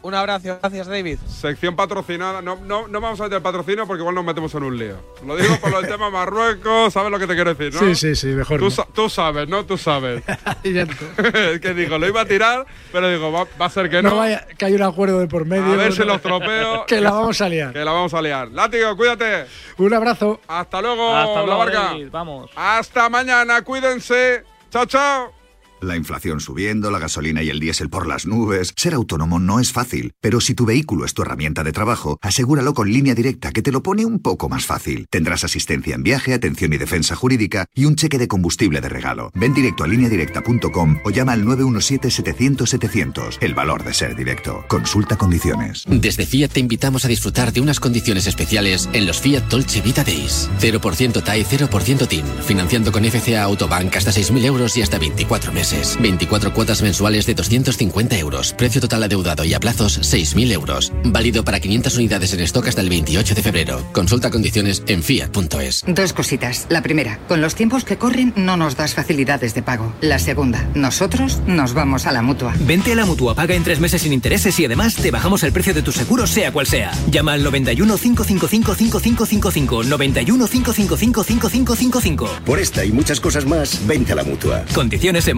Speaker 30: Un abrazo, gracias David.
Speaker 5: Sección patrocinada. No, no, no vamos a meter patrocinio porque igual nos metemos en un lío. Lo digo por el tema Marruecos, ¿sabes lo que te quiero decir, no?
Speaker 9: Sí, sí, sí, mejor
Speaker 5: Tú,
Speaker 9: no.
Speaker 5: sa- tú sabes, ¿no? Tú sabes. [LAUGHS] Que digo, lo iba a tirar, pero digo, va, va a ser que no.
Speaker 9: no vaya, que hay un acuerdo de por medio.
Speaker 5: a ver si
Speaker 9: ¿no?
Speaker 5: los tropeo. [LAUGHS]
Speaker 9: que la vamos a liar.
Speaker 5: Que la vamos a liar. Látigo, cuídate.
Speaker 9: Un abrazo.
Speaker 5: Hasta luego,
Speaker 21: Hasta
Speaker 5: la
Speaker 21: luego,
Speaker 5: barca.
Speaker 21: David, vamos.
Speaker 5: Hasta mañana, cuídense. Chao, chao.
Speaker 23: La inflación subiendo, la gasolina y el diésel por las nubes. Ser autónomo no es fácil, pero si tu vehículo es tu herramienta de trabajo, asegúralo con línea directa que te lo pone un poco más fácil. Tendrás asistencia en viaje, atención y defensa jurídica y un cheque de combustible de regalo. Ven directo a lineadirecta.com o llama al 917-700-700. El valor de ser directo. Consulta condiciones.
Speaker 31: Desde Fiat te invitamos a disfrutar de unas condiciones especiales en los Fiat Dolce Vita Days. 0% TAE, 0% TIN. Financiando con FCA Autobank hasta 6.000 euros y hasta 24 meses. 24 cuotas mensuales de 250 euros. Precio total adeudado y a plazos 6.000 euros. Válido para 500 unidades en stock hasta el 28 de febrero. Consulta condiciones en fiat.es.
Speaker 32: Dos cositas. La primera, con los tiempos que corren no nos das facilidades de pago. La segunda, nosotros nos vamos a la mutua.
Speaker 33: Vente a la mutua, paga en tres meses sin intereses y además te bajamos el precio de tu seguro, sea cual sea. Llama al 91 555 5555. 91 555 5555.
Speaker 34: Por esta y muchas cosas más, vente a la mutua.
Speaker 33: Condiciones en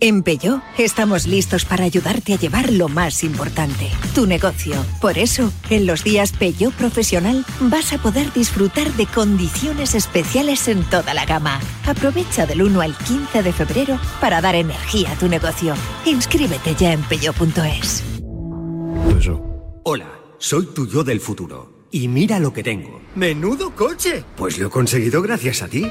Speaker 35: En Peugeot estamos listos para ayudarte a llevar lo más importante, tu negocio. Por eso, en los días Peugeot Profesional vas a poder disfrutar de condiciones especiales en toda la gama. Aprovecha del 1 al 15 de febrero para dar energía a tu negocio. Inscríbete ya en peugeot.es.
Speaker 36: Hola, soy tu yo del futuro. Y mira lo que tengo. ¡Menudo coche! Pues lo he conseguido gracias a ti.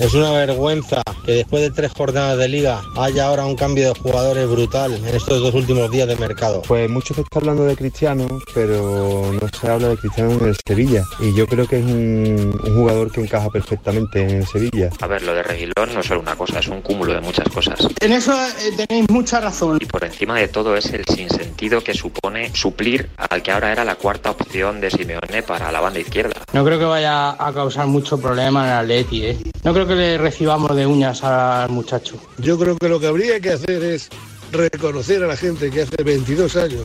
Speaker 37: Es una vergüenza que después de tres jornadas de liga haya ahora un cambio de jugadores brutal en estos dos últimos días de mercado.
Speaker 38: Pues mucho se está hablando de Cristiano, pero no se habla de Cristiano en el Sevilla. Y yo creo que es un, un jugador que encaja perfectamente en el Sevilla.
Speaker 39: A ver, lo de Reguilón no es solo una cosa, es un cúmulo de muchas cosas.
Speaker 40: En eso eh, tenéis mucha razón.
Speaker 39: Y por encima de todo es el sinsentido que supone suplir al que ahora era la cuarta opción de Simeone para la banda izquierda.
Speaker 40: No creo que vaya a causar mucho problema en el Atleti, ¿eh? No creo que le recibamos de uñas al muchacho.
Speaker 41: Yo creo que lo que habría que hacer es reconocer a la gente que hace 22 años,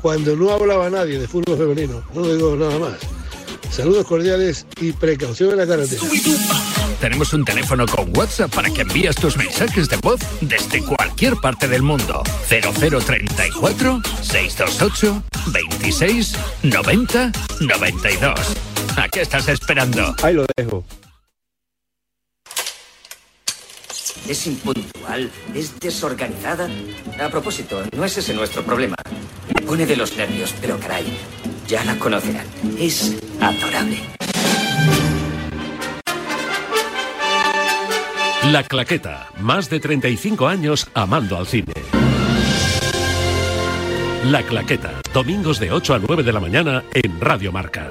Speaker 41: cuando no hablaba nadie de fútbol femenino, no digo nada más. Saludos cordiales y precaución en la carretera.
Speaker 1: Tenemos un teléfono con WhatsApp para que envíes tus mensajes de voz desde cualquier parte del mundo. 0034 628 26 90 92. ¿A qué estás esperando?
Speaker 38: Ahí lo dejo.
Speaker 42: Es impuntual, es desorganizada. A propósito, no es ese nuestro problema. Me pone de los nervios, pero caray, ya la conocerán. Es adorable.
Speaker 43: La Claqueta, más de 35 años amando al cine. La Claqueta, domingos de 8 a 9 de la mañana en Radio Marca.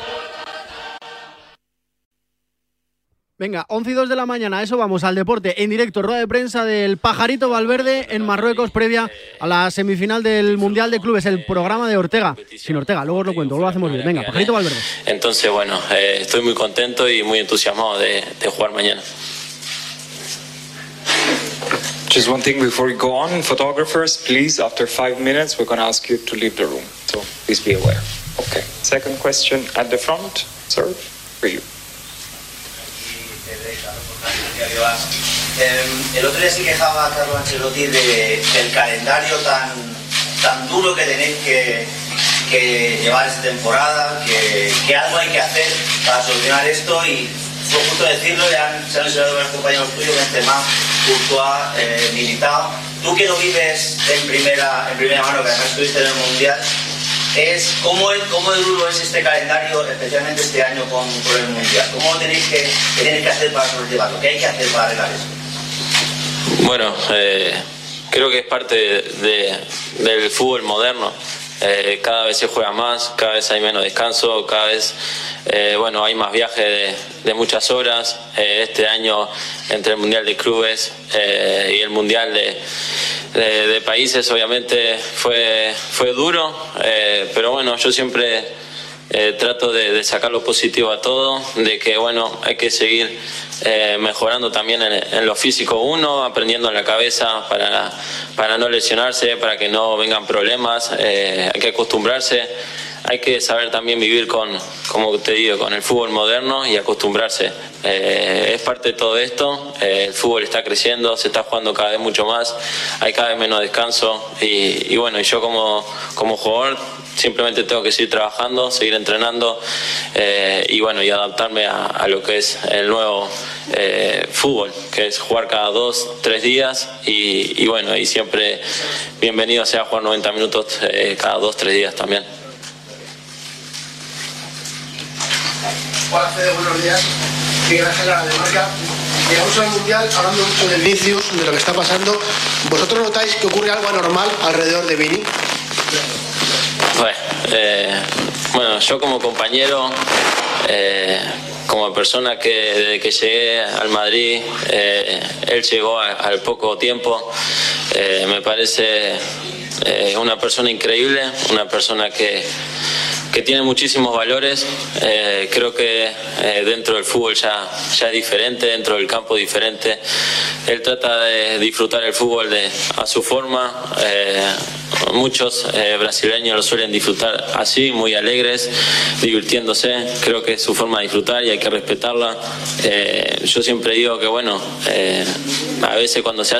Speaker 44: Venga, 11 y 2 de la mañana, eso vamos al deporte en directo, rueda de prensa del Pajarito Valverde en Marruecos previa a la semifinal del Mundial de Clubes, el programa de Ortega. Sin Ortega, luego os lo cuento, luego lo hacemos bien. Venga, Pajarito Valverde.
Speaker 45: Entonces, bueno, eh, estoy muy contento y muy entusiasmado de, de jugar mañana.
Speaker 46: Just one thing before we go on, photographers, please, after five minutes, we're going to ask you to leave the room. So please be aware. Okay. Second question at the front, sir, for you.
Speaker 47: Eh, el otro día se quejaba Carlos Ancelotti de- del calendario tan, tan duro que tenéis que, que llevar esta temporada, que, algo hay que hacer para solucionar esto y fue justo decirlo, ya han- se han lesionado varios compañeros tuyos, Benzema, Courtois, eh, Militao. Tú que lo vives en primera, en primera mano, que además estuviste en el Mundial, es cómo, cómo duro es este calendario, especialmente este año con, el Mundial. ¿Cómo tenéis que, que tenéis que hacer para sobrellevarlo? ¿Qué hay que hacer para arreglar eso?
Speaker 45: Bueno, eh, creo que es parte de- del fútbol moderno. Eh, cada vez se juega más, cada vez hay menos descanso, cada vez eh, bueno, hay más viajes de, muchas horas. Este año, entre el Mundial de Clubes y el Mundial de, de- Países, obviamente fue, fue duro, eh, pero bueno, yo siempre eh, trato de, de sacar lo positivo a todo, de que bueno, hay que seguir eh, mejorando también en, en lo físico uno, aprendiendo en la cabeza para, para no lesionarse, para que no vengan problemas, eh, hay que acostumbrarse, hay que saber también vivir con, como te digo, con el fútbol moderno y acostumbrarse. Eh, es parte de todo esto, eh, el fútbol está creciendo, se está jugando cada vez mucho más, hay cada vez menos descanso y, y bueno, y yo como, como jugador simplemente tengo que seguir trabajando, seguir entrenando eh, y bueno, y adaptarme a, lo que es el nuevo eh, fútbol, que es jugar cada dos, tres días y, bueno, y siempre bienvenido sea jugar 90 minutos eh, cada dos, tres días también.
Speaker 48: Hola Fede, buenos días. Miguel Ángel de Marca. Llegamos al Mundial hablando mucho del Vicius, de lo que está pasando. ¿Vosotros notáis que ocurre algo anormal alrededor de Vini?
Speaker 45: Eh, bueno, yo como compañero, eh, como persona que desde que llegué al Madrid, eh, él llegó al poco tiempo, me parece una persona increíble, una persona que que tiene muchísimos valores. Eh, creo que eh, dentro del fútbol ya, ya es diferente, dentro del campo diferente. Él trata de disfrutar el fútbol de, a su forma. Eh, muchos brasileños lo suelen disfrutar así, muy alegres, divirtiéndose. Creo que es su forma de disfrutar y hay que respetarla. yo siempre digo que, bueno, a veces cuando se